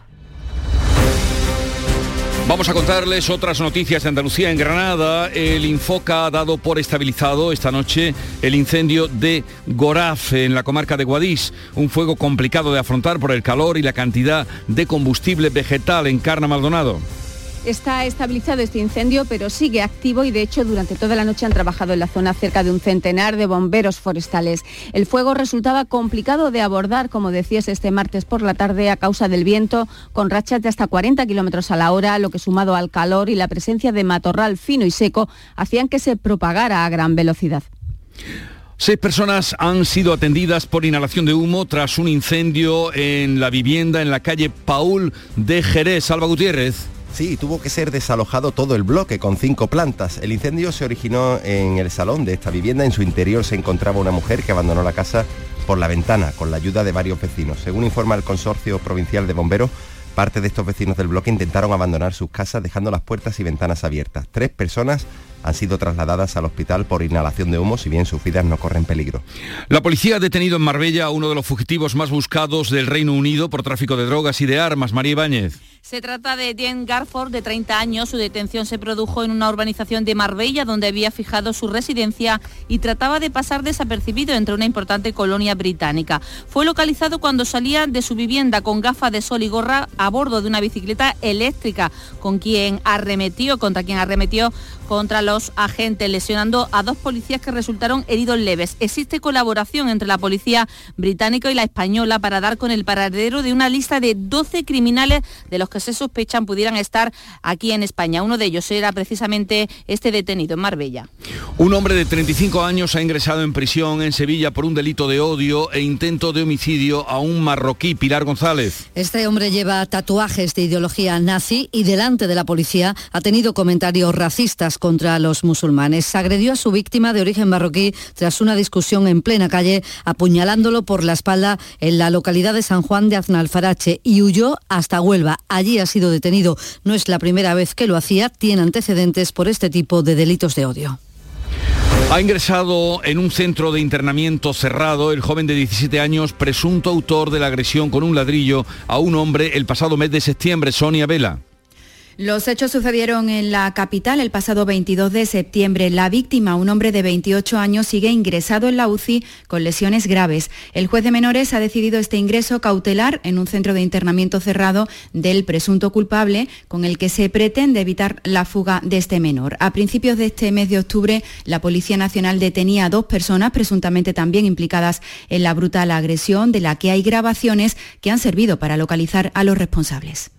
Vamos a contarles otras noticias de Andalucía. En Granada, el Infoca ha dado por estabilizado esta noche el incendio de Goraz, en la comarca de Guadix. Un fuego complicado de afrontar por el calor y la cantidad de combustible vegetal en Carna Maldonado. Está estabilizado este incendio, pero sigue activo y de hecho durante toda la noche han trabajado en la zona cerca de un centenar de bomberos forestales. El fuego resultaba complicado de abordar, como decías este martes por la tarde, a causa del viento, con rachas de hasta 40 kilómetros a la hora, lo que sumado al calor y la presencia de matorral fino y seco, hacían que se propagara a gran velocidad. Seis personas han sido atendidas por inhalación de humo tras un incendio en la vivienda en la calle Paul de Jerez. Salva Gutiérrez. Sí, tuvo que ser desalojado todo el bloque con cinco plantas. El incendio se originó en el salón de esta vivienda. En su interior se encontraba una mujer que abandonó la casa por la ventana con la ayuda de varios vecinos. Según informa el Consorcio Provincial de Bomberos, parte de estos vecinos del bloque intentaron abandonar sus casas dejando las puertas y ventanas abiertas. Tres personas han sido trasladadas al hospital por inhalación de humo, si bien sus vidas no corren peligro. La policía ha detenido en Marbella a uno de los fugitivos más buscados del Reino Unido por tráfico de drogas y de armas, María Ibáñez. Se trata de Jen Garford, de 30 años. Su detención se produjo en una urbanización de Marbella, donde había fijado su residencia y trataba de pasar desapercibido entre una importante colonia británica. Fue localizado cuando salía de su vivienda con gafas de sol y gorra a bordo de una bicicleta eléctrica, con quien arremetió, contra quien arremetió contra los agentes, lesionando a dos policías que resultaron heridos leves. Existe colaboración entre la policía británica y la española para dar con el paradero de una lista de 12 criminales de los que se sospechan pudieran estar aquí en España. Uno de ellos era precisamente este detenido en Marbella. Un hombre de 35 años ha ingresado en prisión en Sevilla por un delito de odio e intento de homicidio a un marroquí, Pilar González. Este hombre lleva tatuajes de ideología nazi y delante de la policía ha tenido comentarios racistas contra los musulmanes. Agredió a su víctima de origen marroquí tras una discusión en plena calle, apuñalándolo por la espalda en la localidad de San Juan de Aznalfarache y huyó hasta Huelva. Allí ha sido detenido. No es la primera vez que lo hacía, tiene antecedentes por este tipo de delitos de odio. Ha ingresado en un centro de internamiento cerrado el joven de 17 años, presunto autor de la agresión con un ladrillo a un hombre el pasado mes de septiembre, Sonia Vela. Los hechos sucedieron en la capital el pasado 22 de septiembre. La víctima, un hombre de 28 años, sigue ingresado en la UCI con lesiones graves. El juez de menores ha decidido este ingreso cautelar en un centro de internamiento cerrado del presunto culpable con el que se pretende evitar la fuga de este menor. A principios de este mes de octubre, la Policía Nacional detenía a dos personas presuntamente también implicadas en la brutal agresión de la que hay grabaciones que han servido para localizar a los responsables.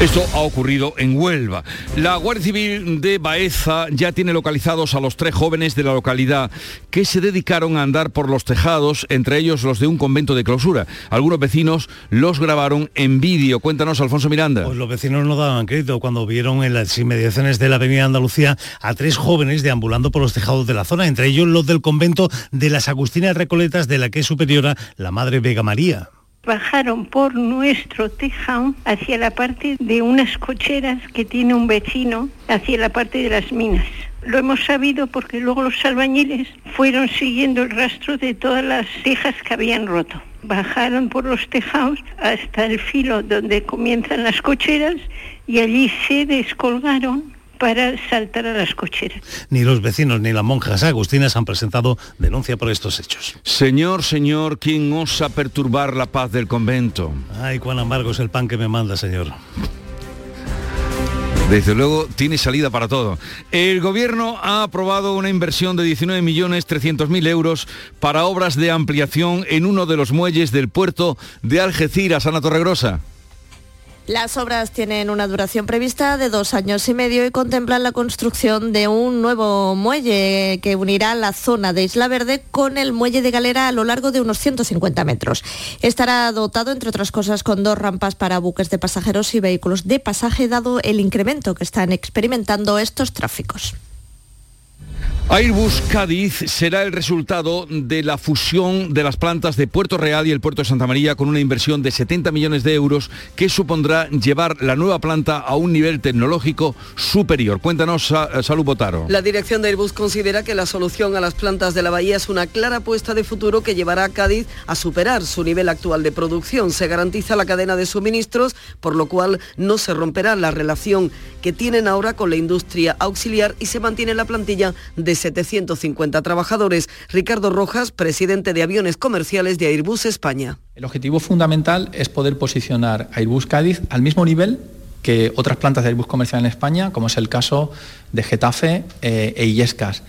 Esto ha ocurrido en Huelva. La Guardia Civil de Baeza ya tiene localizados a los tres jóvenes de la localidad que se dedicaron a andar por los tejados, entre ellos los de un convento de clausura. Algunos vecinos los grabaron en vídeo. Cuéntanos, Alfonso Miranda. Pues los vecinos no daban crédito cuando vieron en las inmediaciones de la Avenida Andalucía a tres jóvenes deambulando por los tejados de la zona, entre ellos los del convento de las Agustinas Recoletas, de la que es superiora la Madre Vega María bajaron por nuestro tejado hacia la parte de unas cocheras que tiene un vecino, hacia la parte de las minas. Lo hemos sabido porque luego los albañiles fueron siguiendo el rastro de todas las tejas que habían roto. Bajaron por los tejados hasta el filo donde comienzan las cocheras y allí se descolgaron para saltar a las cocheras. Ni los vecinos ni las monjas agustinas han presentado denuncia por estos hechos. Señor, señor, ¿quién osa perturbar la paz del convento? Ay, cuán amargo es el pan que me manda, señor. Desde luego tiene salida para todo. El gobierno ha aprobado una inversión de 19.300.000 euros para obras de ampliación en uno de los muelles del puerto de Algeciras, Ana Torregrosa. Las obras tienen una duración prevista de dos años y medio y contemplan la construcción de un nuevo muelle que unirá la zona de Isla Verde con el muelle de Galera a lo largo de unos 150 metros. Estará dotado, entre otras cosas, con dos rampas para buques de pasajeros y vehículos de pasaje, dado el incremento que están experimentando estos tráficos. Airbus Cádiz será el resultado de la fusión de las plantas de Puerto Real y el Puerto de Santa María con una inversión de 70 millones de euros que supondrá llevar la nueva planta a un nivel tecnológico superior. Cuéntanos, Salud Botaro. La dirección de Airbus considera que la solución a las plantas de la bahía es una clara apuesta de futuro que llevará a Cádiz a superar su nivel actual de producción. Se garantiza la cadena de suministros, por lo cual no se romperá la relación que tienen ahora con la industria auxiliar y se mantiene la plantilla de 750 trabajadores. Ricardo Rojas, presidente de aviones comerciales de Airbus España. El objetivo fundamental es poder posicionar Airbus Cádiz al mismo nivel que otras plantas de Airbus comercial en España, como es el caso de Getafe eh, e Illescas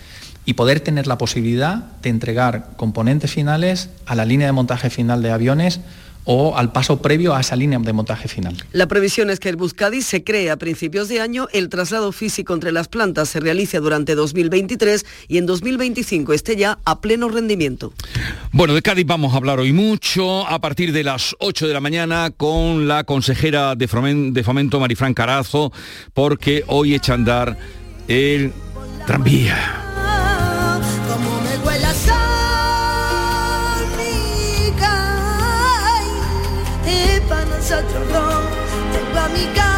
y poder tener la posibilidad de entregar componentes finales a la línea de montaje final de aviones o al paso previo a esa línea de montaje final. La previsión es que el Buscadis se cree a principios de año, el traslado físico entre las plantas se realice durante 2023 y en 2025 esté ya a pleno rendimiento. Bueno, de Cádiz vamos a hablar hoy mucho a partir de las 8 de la mañana con la consejera de Fomento, Marifran Carazo, porque hoy echa a andar el tranvía. nosotros dos. Tengo a.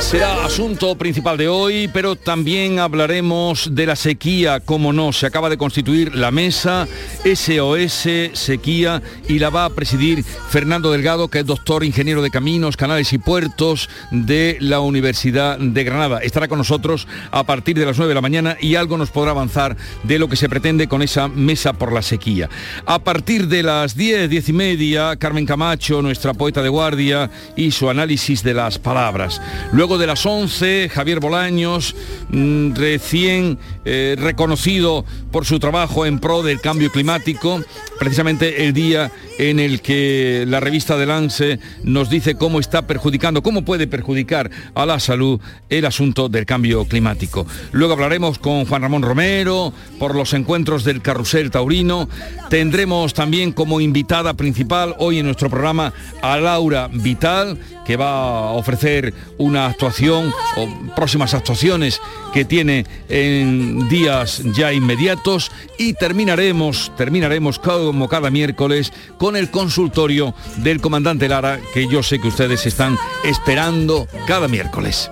Será asunto principal de hoy, pero también hablaremos de la sequía, como no. Se acaba de constituir la mesa SOS Sequía y la va a presidir Fernando Delgado, que es doctor ingeniero de caminos, canales y puertos de la Universidad de Granada. Estará con nosotros a partir de las 9 de la mañana y algo nos podrá avanzar de lo que se pretende con esa mesa por la sequía. A partir de las 10, 10 y media, Carmen Camacho, nuestra poeta de guardia, y su análisis de las palabras. Luego de las 11, Javier Bolaños, mm, recién eh, reconocido por su trabajo en pro del cambio climático, precisamente el día en el que la revista de Lance nos dice cómo está perjudicando, cómo puede perjudicar a la salud el asunto del cambio climático. Luego hablaremos con Juan Ramón Romero por los encuentros del Carrusel Taurino. Tendremos también como invitada principal hoy en nuestro programa a Laura Vital, que va a ofrecer una actuación o próximas actuaciones que tiene en días ya inmediatos y terminaremos, terminaremos como cada miércoles con el consultorio del comandante Lara que yo sé que ustedes están esperando cada miércoles.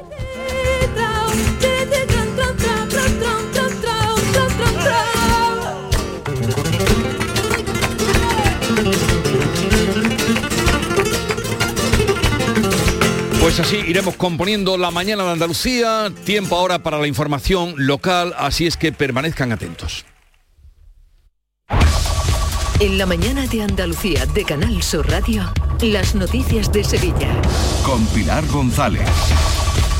Pues así iremos componiendo la mañana de Andalucía, tiempo ahora para la información local, así es que permanezcan atentos. En la mañana de Andalucía de Canal Sur Radio, las noticias de Sevilla. Con Pilar González.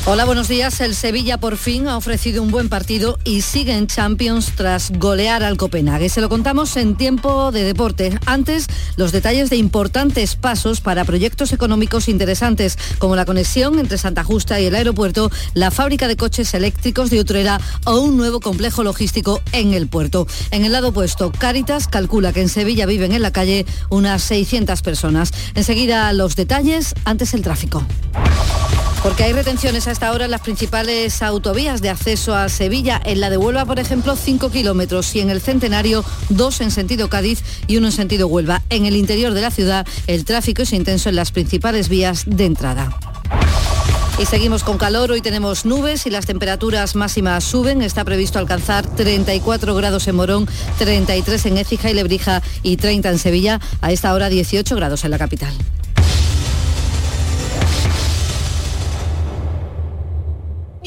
Hola, buenos días. El Sevilla por fin ha ofrecido un buen partido y sigue en Champions tras golear al Copenhague. Se lo contamos en tiempo de deporte. Antes, los detalles de importantes pasos para proyectos económicos interesantes, como la conexión entre Santa Justa y el aeropuerto, la fábrica de coches eléctricos de Utrera o un nuevo complejo logístico en el puerto. En el lado opuesto, Cáritas calcula que en Sevilla viven en la calle unas 600 personas. Enseguida los detalles, antes el tráfico. Porque hay retenciones a esta hora las principales autovías de acceso a Sevilla. En la de Huelva, por ejemplo, 5 kilómetros y en el Centenario, 2 en sentido Cádiz y uno en sentido Huelva. En el interior de la ciudad, el tráfico es intenso en las principales vías de entrada. Y seguimos con calor, hoy tenemos nubes y las temperaturas máximas suben. Está previsto alcanzar 34 grados en Morón, 33 en Écija y Lebrija y 30 en Sevilla. A esta hora 18 grados en la capital.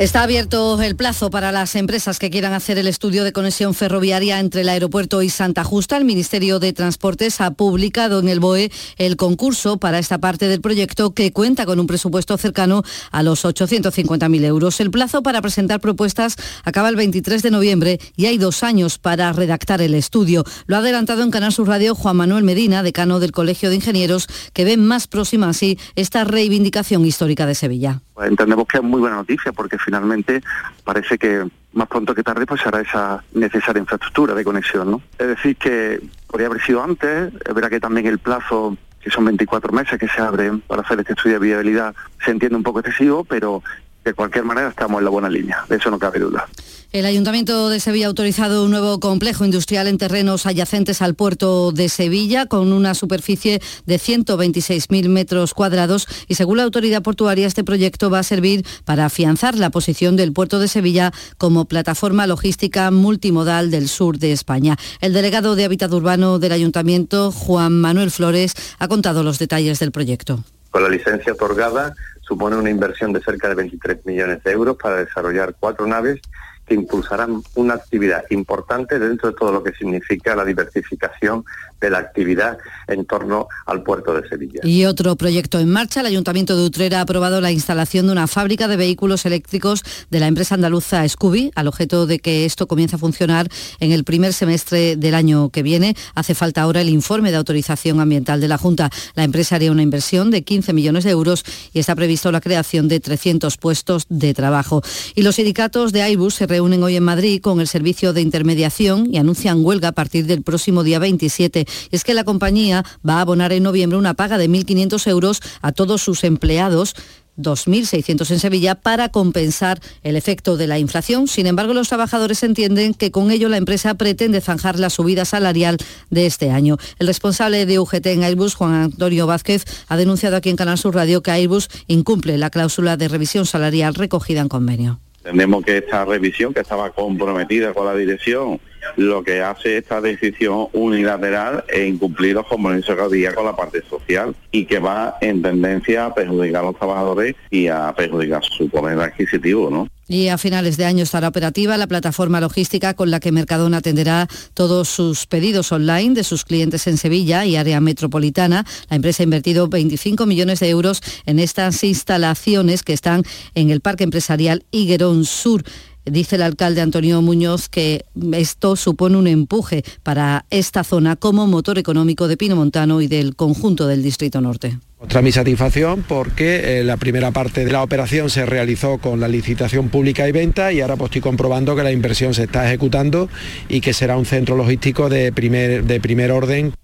Está abierto el plazo para las empresas que quieran hacer el estudio de conexión ferroviaria entre el aeropuerto y Santa Justa. El Ministerio de Transportes ha publicado en el BOE el concurso para esta parte del proyecto que cuenta con un presupuesto cercano a los 850.000 euros. El plazo para presentar propuestas acaba el 23 de noviembre y hay dos años para redactar el estudio. Lo ha adelantado en Canal Sur Radio Juan Manuel Medina, decano del Colegio de Ingenieros, que ve más próxima así esta reivindicación histórica de Sevilla. Pues entendemos que es muy buena noticia porque finalmente parece que más pronto que tarde pues será esa necesaria infraestructura de conexión. ¿no? Es decir, que podría haber sido antes, es verdad que también el plazo que son 24 meses que se abren para hacer este estudio de viabilidad, se entiende un poco excesivo, pero de cualquier manera estamos en la buena línea, de eso no cabe duda. El Ayuntamiento de Sevilla ha autorizado un nuevo complejo industrial en terrenos adyacentes al puerto de Sevilla con una superficie de 126.000 metros cuadrados y según la autoridad portuaria este proyecto va a servir para afianzar la posición del puerto de Sevilla como plataforma logística multimodal del sur de España. El delegado de Hábitat Urbano del Ayuntamiento, Juan Manuel Flores, ha contado los detalles del proyecto. Con la licencia otorgada supone una inversión de cerca de 23 millones de euros para desarrollar cuatro naves que impulsarán una actividad importante dentro de todo lo que significa la diversificación de la actividad en torno al puerto de Sevilla. Y otro proyecto en marcha, el Ayuntamiento de Utrera ha aprobado la instalación de una fábrica de vehículos eléctricos de la empresa andaluza Scooby, al objeto de que esto comience a funcionar en el primer semestre del año que viene. Hace falta ahora el informe de autorización ambiental de la Junta. La empresa haría una inversión de 15 millones de euros y está previsto la creación de 300 puestos de trabajo. Y los sindicatos de Airbus se reúnen hoy en Madrid con el servicio de intermediación y anuncian huelga a partir del próximo día 27. Es que la compañía va a abonar en noviembre una paga de 1.500 euros a todos sus empleados 2.600 en Sevilla para compensar el efecto de la inflación. Sin embargo, los trabajadores entienden que con ello la empresa pretende zanjar la subida salarial de este año. El responsable de UGT en Airbus, Juan Antonio Vázquez, ha denunciado aquí en Canal Sur Radio que Airbus incumple la cláusula de revisión salarial recogida en convenio. Entendemos que esta revisión, que estaba comprometida con la dirección, lo que hace esta decisión unilateral es incumplir los compromisos que había con la parte social y que va en tendencia a perjudicar a los trabajadores y a perjudicar su poder adquisitivo, ¿no? Y a finales de año estará operativa la plataforma logística con la que Mercadona atenderá todos sus pedidos online de sus clientes en Sevilla y área metropolitana. La empresa ha invertido 25 millones de euros en estas instalaciones que están en el Parque Empresarial Higuerón Sur. Dice el alcalde Antonio Muñoz que esto supone un empuje para esta zona como motor económico de Pino Montano y del conjunto del Distrito Norte. Otra mi satisfacción porque eh, la primera parte de la operación se realizó con la licitación pública y venta y ahora pues estoy comprobando que la inversión se está ejecutando y que será un centro logístico de primer, de primer orden.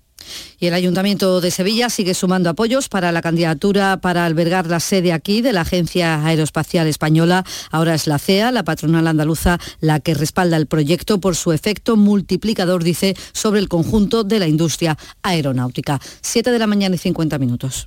Y el Ayuntamiento de Sevilla sigue sumando apoyos para la candidatura para albergar la sede aquí de la Agencia Aeroespacial Española. Ahora es la CEA, la patronal andaluza, la que respalda el proyecto por su efecto multiplicador, dice, sobre el conjunto de la industria aeronáutica. Siete de la mañana y 50 minutos.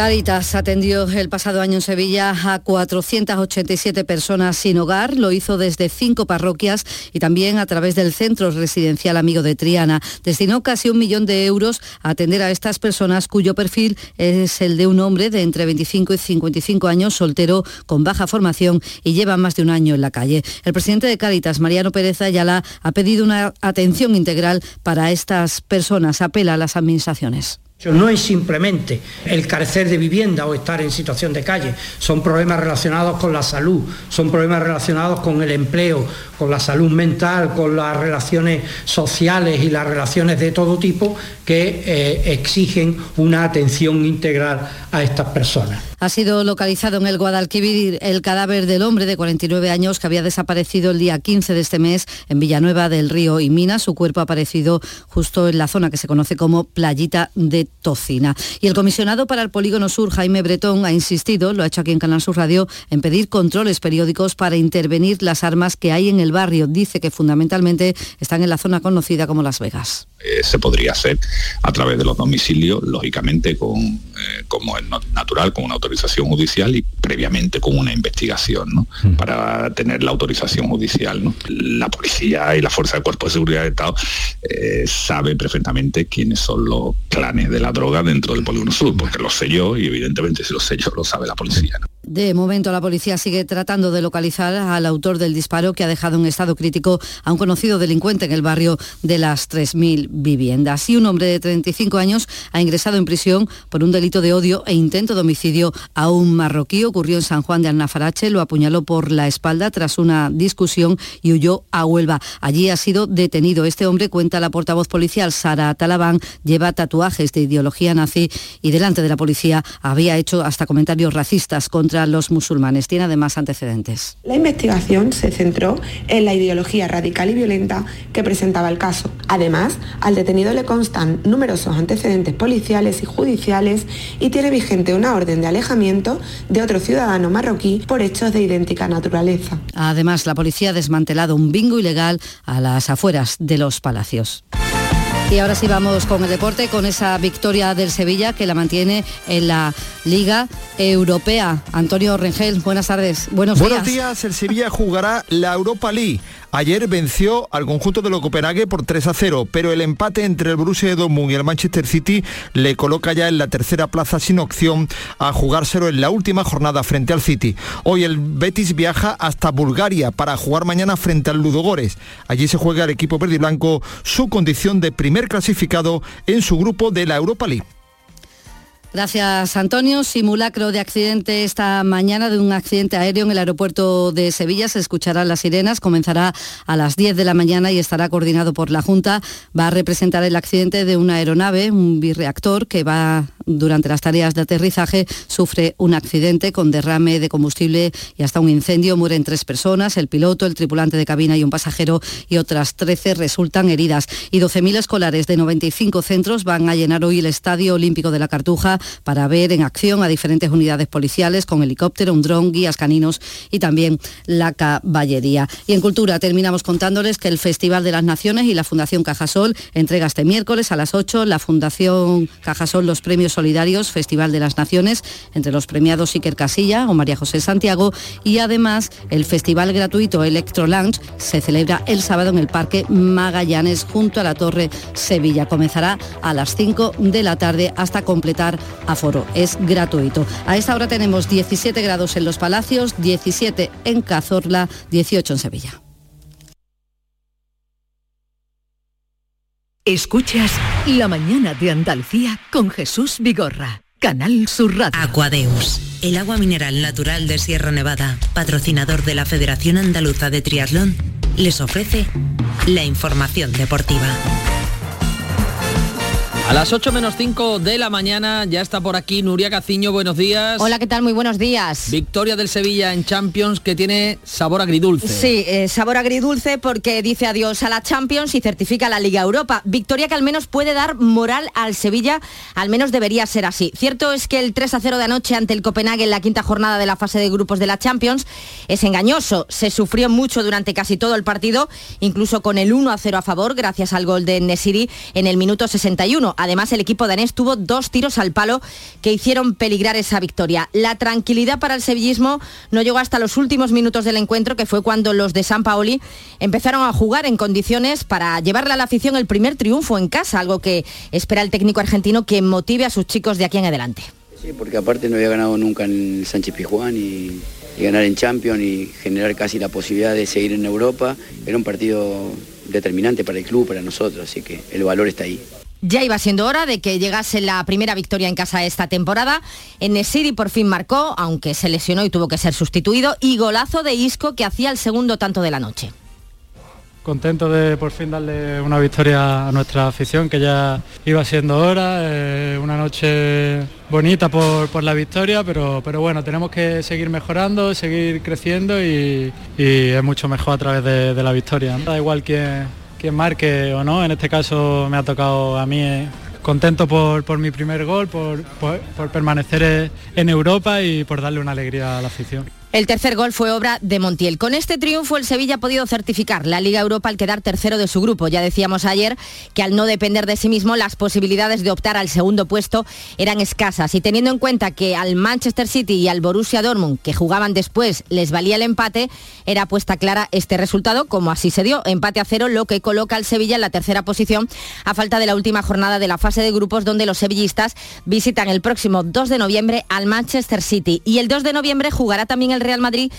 Caritas atendió el pasado año en Sevilla a 487 personas sin hogar. Lo hizo desde cinco parroquias y también a través del Centro Residencial Amigo de Triana. Destinó casi un millón de euros a atender a estas personas cuyo perfil es el de un hombre de entre 25 y 55 años, soltero, con baja formación y lleva más de un año en la calle. El presidente de Caritas, Mariano Pérez Ayala, ha pedido una atención integral para estas personas. Apela a las administraciones. No es simplemente el carecer de vivienda o estar en situación de calle, son problemas relacionados con la salud, son problemas relacionados con el empleo, con la salud mental, con las relaciones sociales y las relaciones de todo tipo que eh, exigen una atención integral a estas personas. Ha sido localizado en el Guadalquivir el cadáver del hombre de 49 años que había desaparecido el día 15 de este mes en Villanueva del Río y Minas. Su cuerpo ha aparecido justo en la zona que se conoce como Playita de Tocina. Y el comisionado para el Polígono Sur, Jaime Bretón, ha insistido, lo ha hecho aquí en Canal Sur Radio, en pedir controles periódicos para intervenir las armas que hay en el barrio. Dice que fundamentalmente están en la zona conocida como Las Vegas. Eh, se podría hacer a través de los domicilios, lógicamente con, eh, como es natural, con una autorización judicial y previamente con una investigación, ¿no? para tener la autorización judicial. ¿no? La policía y la Fuerza del Cuerpo de Seguridad del Estado eh, sabe perfectamente quiénes son los clanes de la droga dentro del Polígono Sur, porque lo sé yo y evidentemente si lo sé yo lo sabe la policía. ¿no? De momento la policía sigue tratando de localizar al autor del disparo que ha dejado en estado crítico a un conocido delincuente en el barrio de las 3.000 viviendas. Y un hombre de 35 años ha ingresado en prisión por un delito de odio e intento de homicidio a un marroquí. Ocurrió en San Juan de Alnafarache, lo apuñaló por la espalda tras una discusión y huyó a Huelva. Allí ha sido detenido. Este hombre, cuenta la portavoz policial Sara Talabán, lleva tatuajes de ideología nazi y delante de la policía había hecho hasta comentarios racistas contra los musulmanes. Tiene además antecedentes. La investigación se centró en la ideología radical y violenta que presentaba el caso. Además, al detenido le constan numerosos antecedentes policiales y judiciales y tiene vigente una orden de alejamiento de otro ciudadano marroquí por hechos de idéntica naturaleza. Además, la policía ha desmantelado un bingo ilegal a las afueras de los palacios. Y ahora sí vamos con el deporte, con esa victoria del Sevilla que la mantiene en la Liga Europea. Antonio Rengel, buenas tardes. Buenos, Buenos días. días. El Sevilla (laughs) jugará la Europa League. Ayer venció al conjunto de lo Copenhague por 3 a 0, pero el empate entre el Borussia Dortmund y el Manchester City le coloca ya en la tercera plaza sin opción a jugárselo en la última jornada frente al City. Hoy el Betis viaja hasta Bulgaria para jugar mañana frente al Ludogores. Allí se juega el equipo verde y blanco su condición de primer clasificado en su grupo de la Europa League. Gracias, Antonio. Simulacro de accidente esta mañana de un accidente aéreo en el aeropuerto de Sevilla. Se escucharán las sirenas. Comenzará a las 10 de la mañana y estará coordinado por la Junta. Va a representar el accidente de una aeronave, un birreactor, que va durante las tareas de aterrizaje, sufre un accidente con derrame de combustible y hasta un incendio. Mueren tres personas, el piloto, el tripulante de cabina y un pasajero, y otras 13 resultan heridas. Y 12.000 escolares de 95 centros van a llenar hoy el Estadio Olímpico de la Cartuja para ver en acción a diferentes unidades policiales con helicóptero, un dron, guías caninos y también la caballería. Y en cultura terminamos contándoles que el Festival de las Naciones y la Fundación Cajasol entrega este miércoles a las 8 la Fundación Cajasol los premios solidarios Festival de las Naciones entre los premiados Iker Casilla o María José Santiago y además el festival gratuito Electro Lounge se celebra el sábado en el Parque Magallanes junto a la Torre Sevilla. Comenzará a las 5 de la tarde hasta completar aforo. Es gratuito. A esta hora tenemos 17 grados en los Palacios, 17 en Cazorla, 18 en Sevilla. Escuchas La mañana de Andalucía con Jesús Vigorra. Canal Sur Radio. Aquadeus, el agua mineral natural de Sierra Nevada, patrocinador de la Federación Andaluza de Triatlón, les ofrece la información deportiva. A las 8 menos 5 de la mañana ya está por aquí Nuria Caciño, buenos días. Hola, ¿qué tal? Muy buenos días. Victoria del Sevilla en Champions que tiene sabor agridulce. Sí, eh, sabor agridulce porque dice adiós a la Champions y certifica la Liga Europa. Victoria que al menos puede dar moral al Sevilla, al menos debería ser así. Cierto es que el 3 a 0 de anoche ante el Copenhague en la quinta jornada de la fase de grupos de la Champions es engañoso. Se sufrió mucho durante casi todo el partido, incluso con el 1 a 0 a favor, gracias al gol de Nesiri en el minuto 61. Además, el equipo danés tuvo dos tiros al palo que hicieron peligrar esa victoria. La tranquilidad para el sevillismo no llegó hasta los últimos minutos del encuentro, que fue cuando los de San Paoli empezaron a jugar en condiciones para llevarle a la afición el primer triunfo en casa, algo que espera el técnico argentino que motive a sus chicos de aquí en adelante. Sí, porque aparte no había ganado nunca en el Sánchez Pizjuán y, y ganar en Champions y generar casi la posibilidad de seguir en Europa era un partido determinante para el club, para nosotros, así que el valor está ahí. Ya iba siendo hora de que llegase la primera victoria en casa esta temporada. En Nesiri por fin marcó, aunque se lesionó y tuvo que ser sustituido, y golazo de Isco que hacía el segundo tanto de la noche. Contento de por fin darle una victoria a nuestra afición, que ya iba siendo hora, eh, una noche bonita por, por la victoria, pero, pero bueno, tenemos que seguir mejorando, seguir creciendo y, y es mucho mejor a través de, de la victoria. Da igual quién, quién marque o no, en este caso me ha tocado a mí eh, contento por, por mi primer gol, por, por- por permanecer eh, en Europa y por darle una alegría a la afición. El tercer gol fue obra de Montiel. Con este triunfo el Sevilla ha podido certificar la Liga Europa al quedar tercero de su grupo. Ya decíamos ayer que al no depender de sí mismo las posibilidades de optar al segundo puesto eran escasas y teniendo en cuenta que al Manchester City y al Borussia Dortmund que jugaban después les valía el empate, era puesta clara este resultado como así se dio, empate a cero lo que coloca al Sevilla en la tercera posición a falta de la última jornada de la fase de grupos donde los sevillistas visitan el próximo 2 de noviembre al Manchester City y el 2 de noviembre jugará también el Real Madrid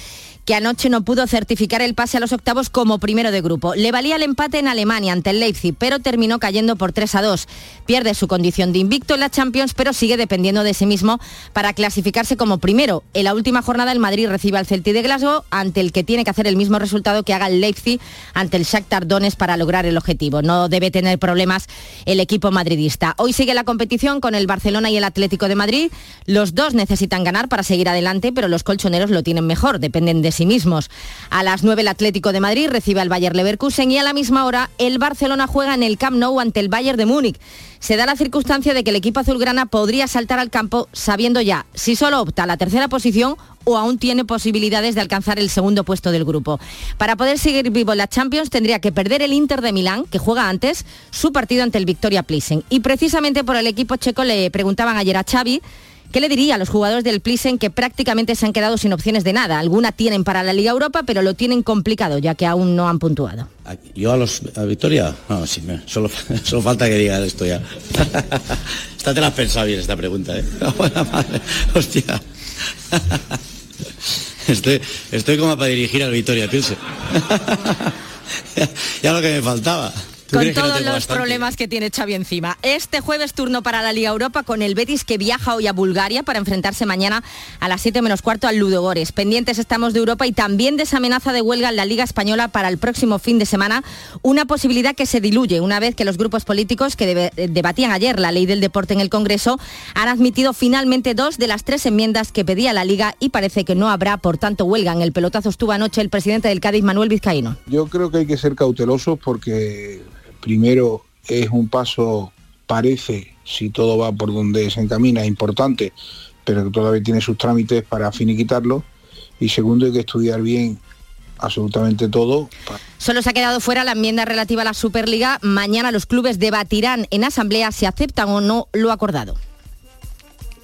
que anoche no pudo certificar el pase a los octavos como primero de grupo. Le valía el empate en Alemania ante el Leipzig, pero terminó cayendo por 3 a 2. Pierde su condición de invicto en la Champions, pero sigue dependiendo de sí mismo para clasificarse como primero. En la última jornada el Madrid recibe al Celtic de Glasgow, ante el que tiene que hacer el mismo resultado que haga el Leipzig ante el Shakhtar Donetsk para lograr el objetivo. No debe tener problemas el equipo madridista. Hoy sigue la competición con el Barcelona y el Atlético de Madrid. Los dos necesitan ganar para seguir adelante, pero los colchoneros lo tienen mejor, dependen de sí mismos. A las 9 el Atlético de Madrid recibe al Bayer Leverkusen y a la misma hora el Barcelona juega en el Camp Nou ante el Bayern de Múnich. Se da la circunstancia de que el equipo azulgrana podría saltar al campo sabiendo ya si solo opta a la tercera posición o aún tiene posibilidades de alcanzar el segundo puesto del grupo. Para poder seguir vivo en la Champions tendría que perder el Inter de Milán, que juega antes, su partido ante el Victoria Plissen. Y precisamente por el equipo checo le preguntaban ayer a Xavi ¿Qué le diría a los jugadores del Plissen que prácticamente se han quedado sin opciones de nada? Alguna tienen para la Liga Europa, pero lo tienen complicado ya que aún no han puntuado. Yo a los a Victoria, no, sí, solo, (laughs) solo falta que diga esto ya. (laughs) esta te la has bien esta pregunta, ¿eh? (laughs) Buena madre, hostia. Estoy, estoy como para dirigir al Victoria Pilsen. ya lo que me faltaba. Con todos los problemas que tiene Xavi encima. Este jueves turno para la Liga Europa con el Betis que viaja hoy a Bulgaria para enfrentarse mañana a las 7 menos cuarto al Ludogores. Pendientes estamos de Europa y también de esa amenaza de huelga en la Liga Española para el próximo fin de semana, una posibilidad que se diluye una vez que los grupos políticos que debatían ayer la ley del deporte en el Congreso han admitido finalmente dos de las tres enmiendas que pedía la Liga y parece que no habrá, por tanto, huelga. En el pelotazo estuvo anoche el presidente del Cádiz, Manuel Vizcaíno. Yo creo que hay que ser cautelosos porque primero es un paso, parece, si todo va por donde se encamina, importante, pero que todavía tiene sus trámites para finiquitarlo. Y segundo, hay que estudiar bien absolutamente todo. Solo se ha quedado fuera la enmienda relativa a la Superliga. Mañana los clubes debatirán en asamblea si aceptan o no lo acordado.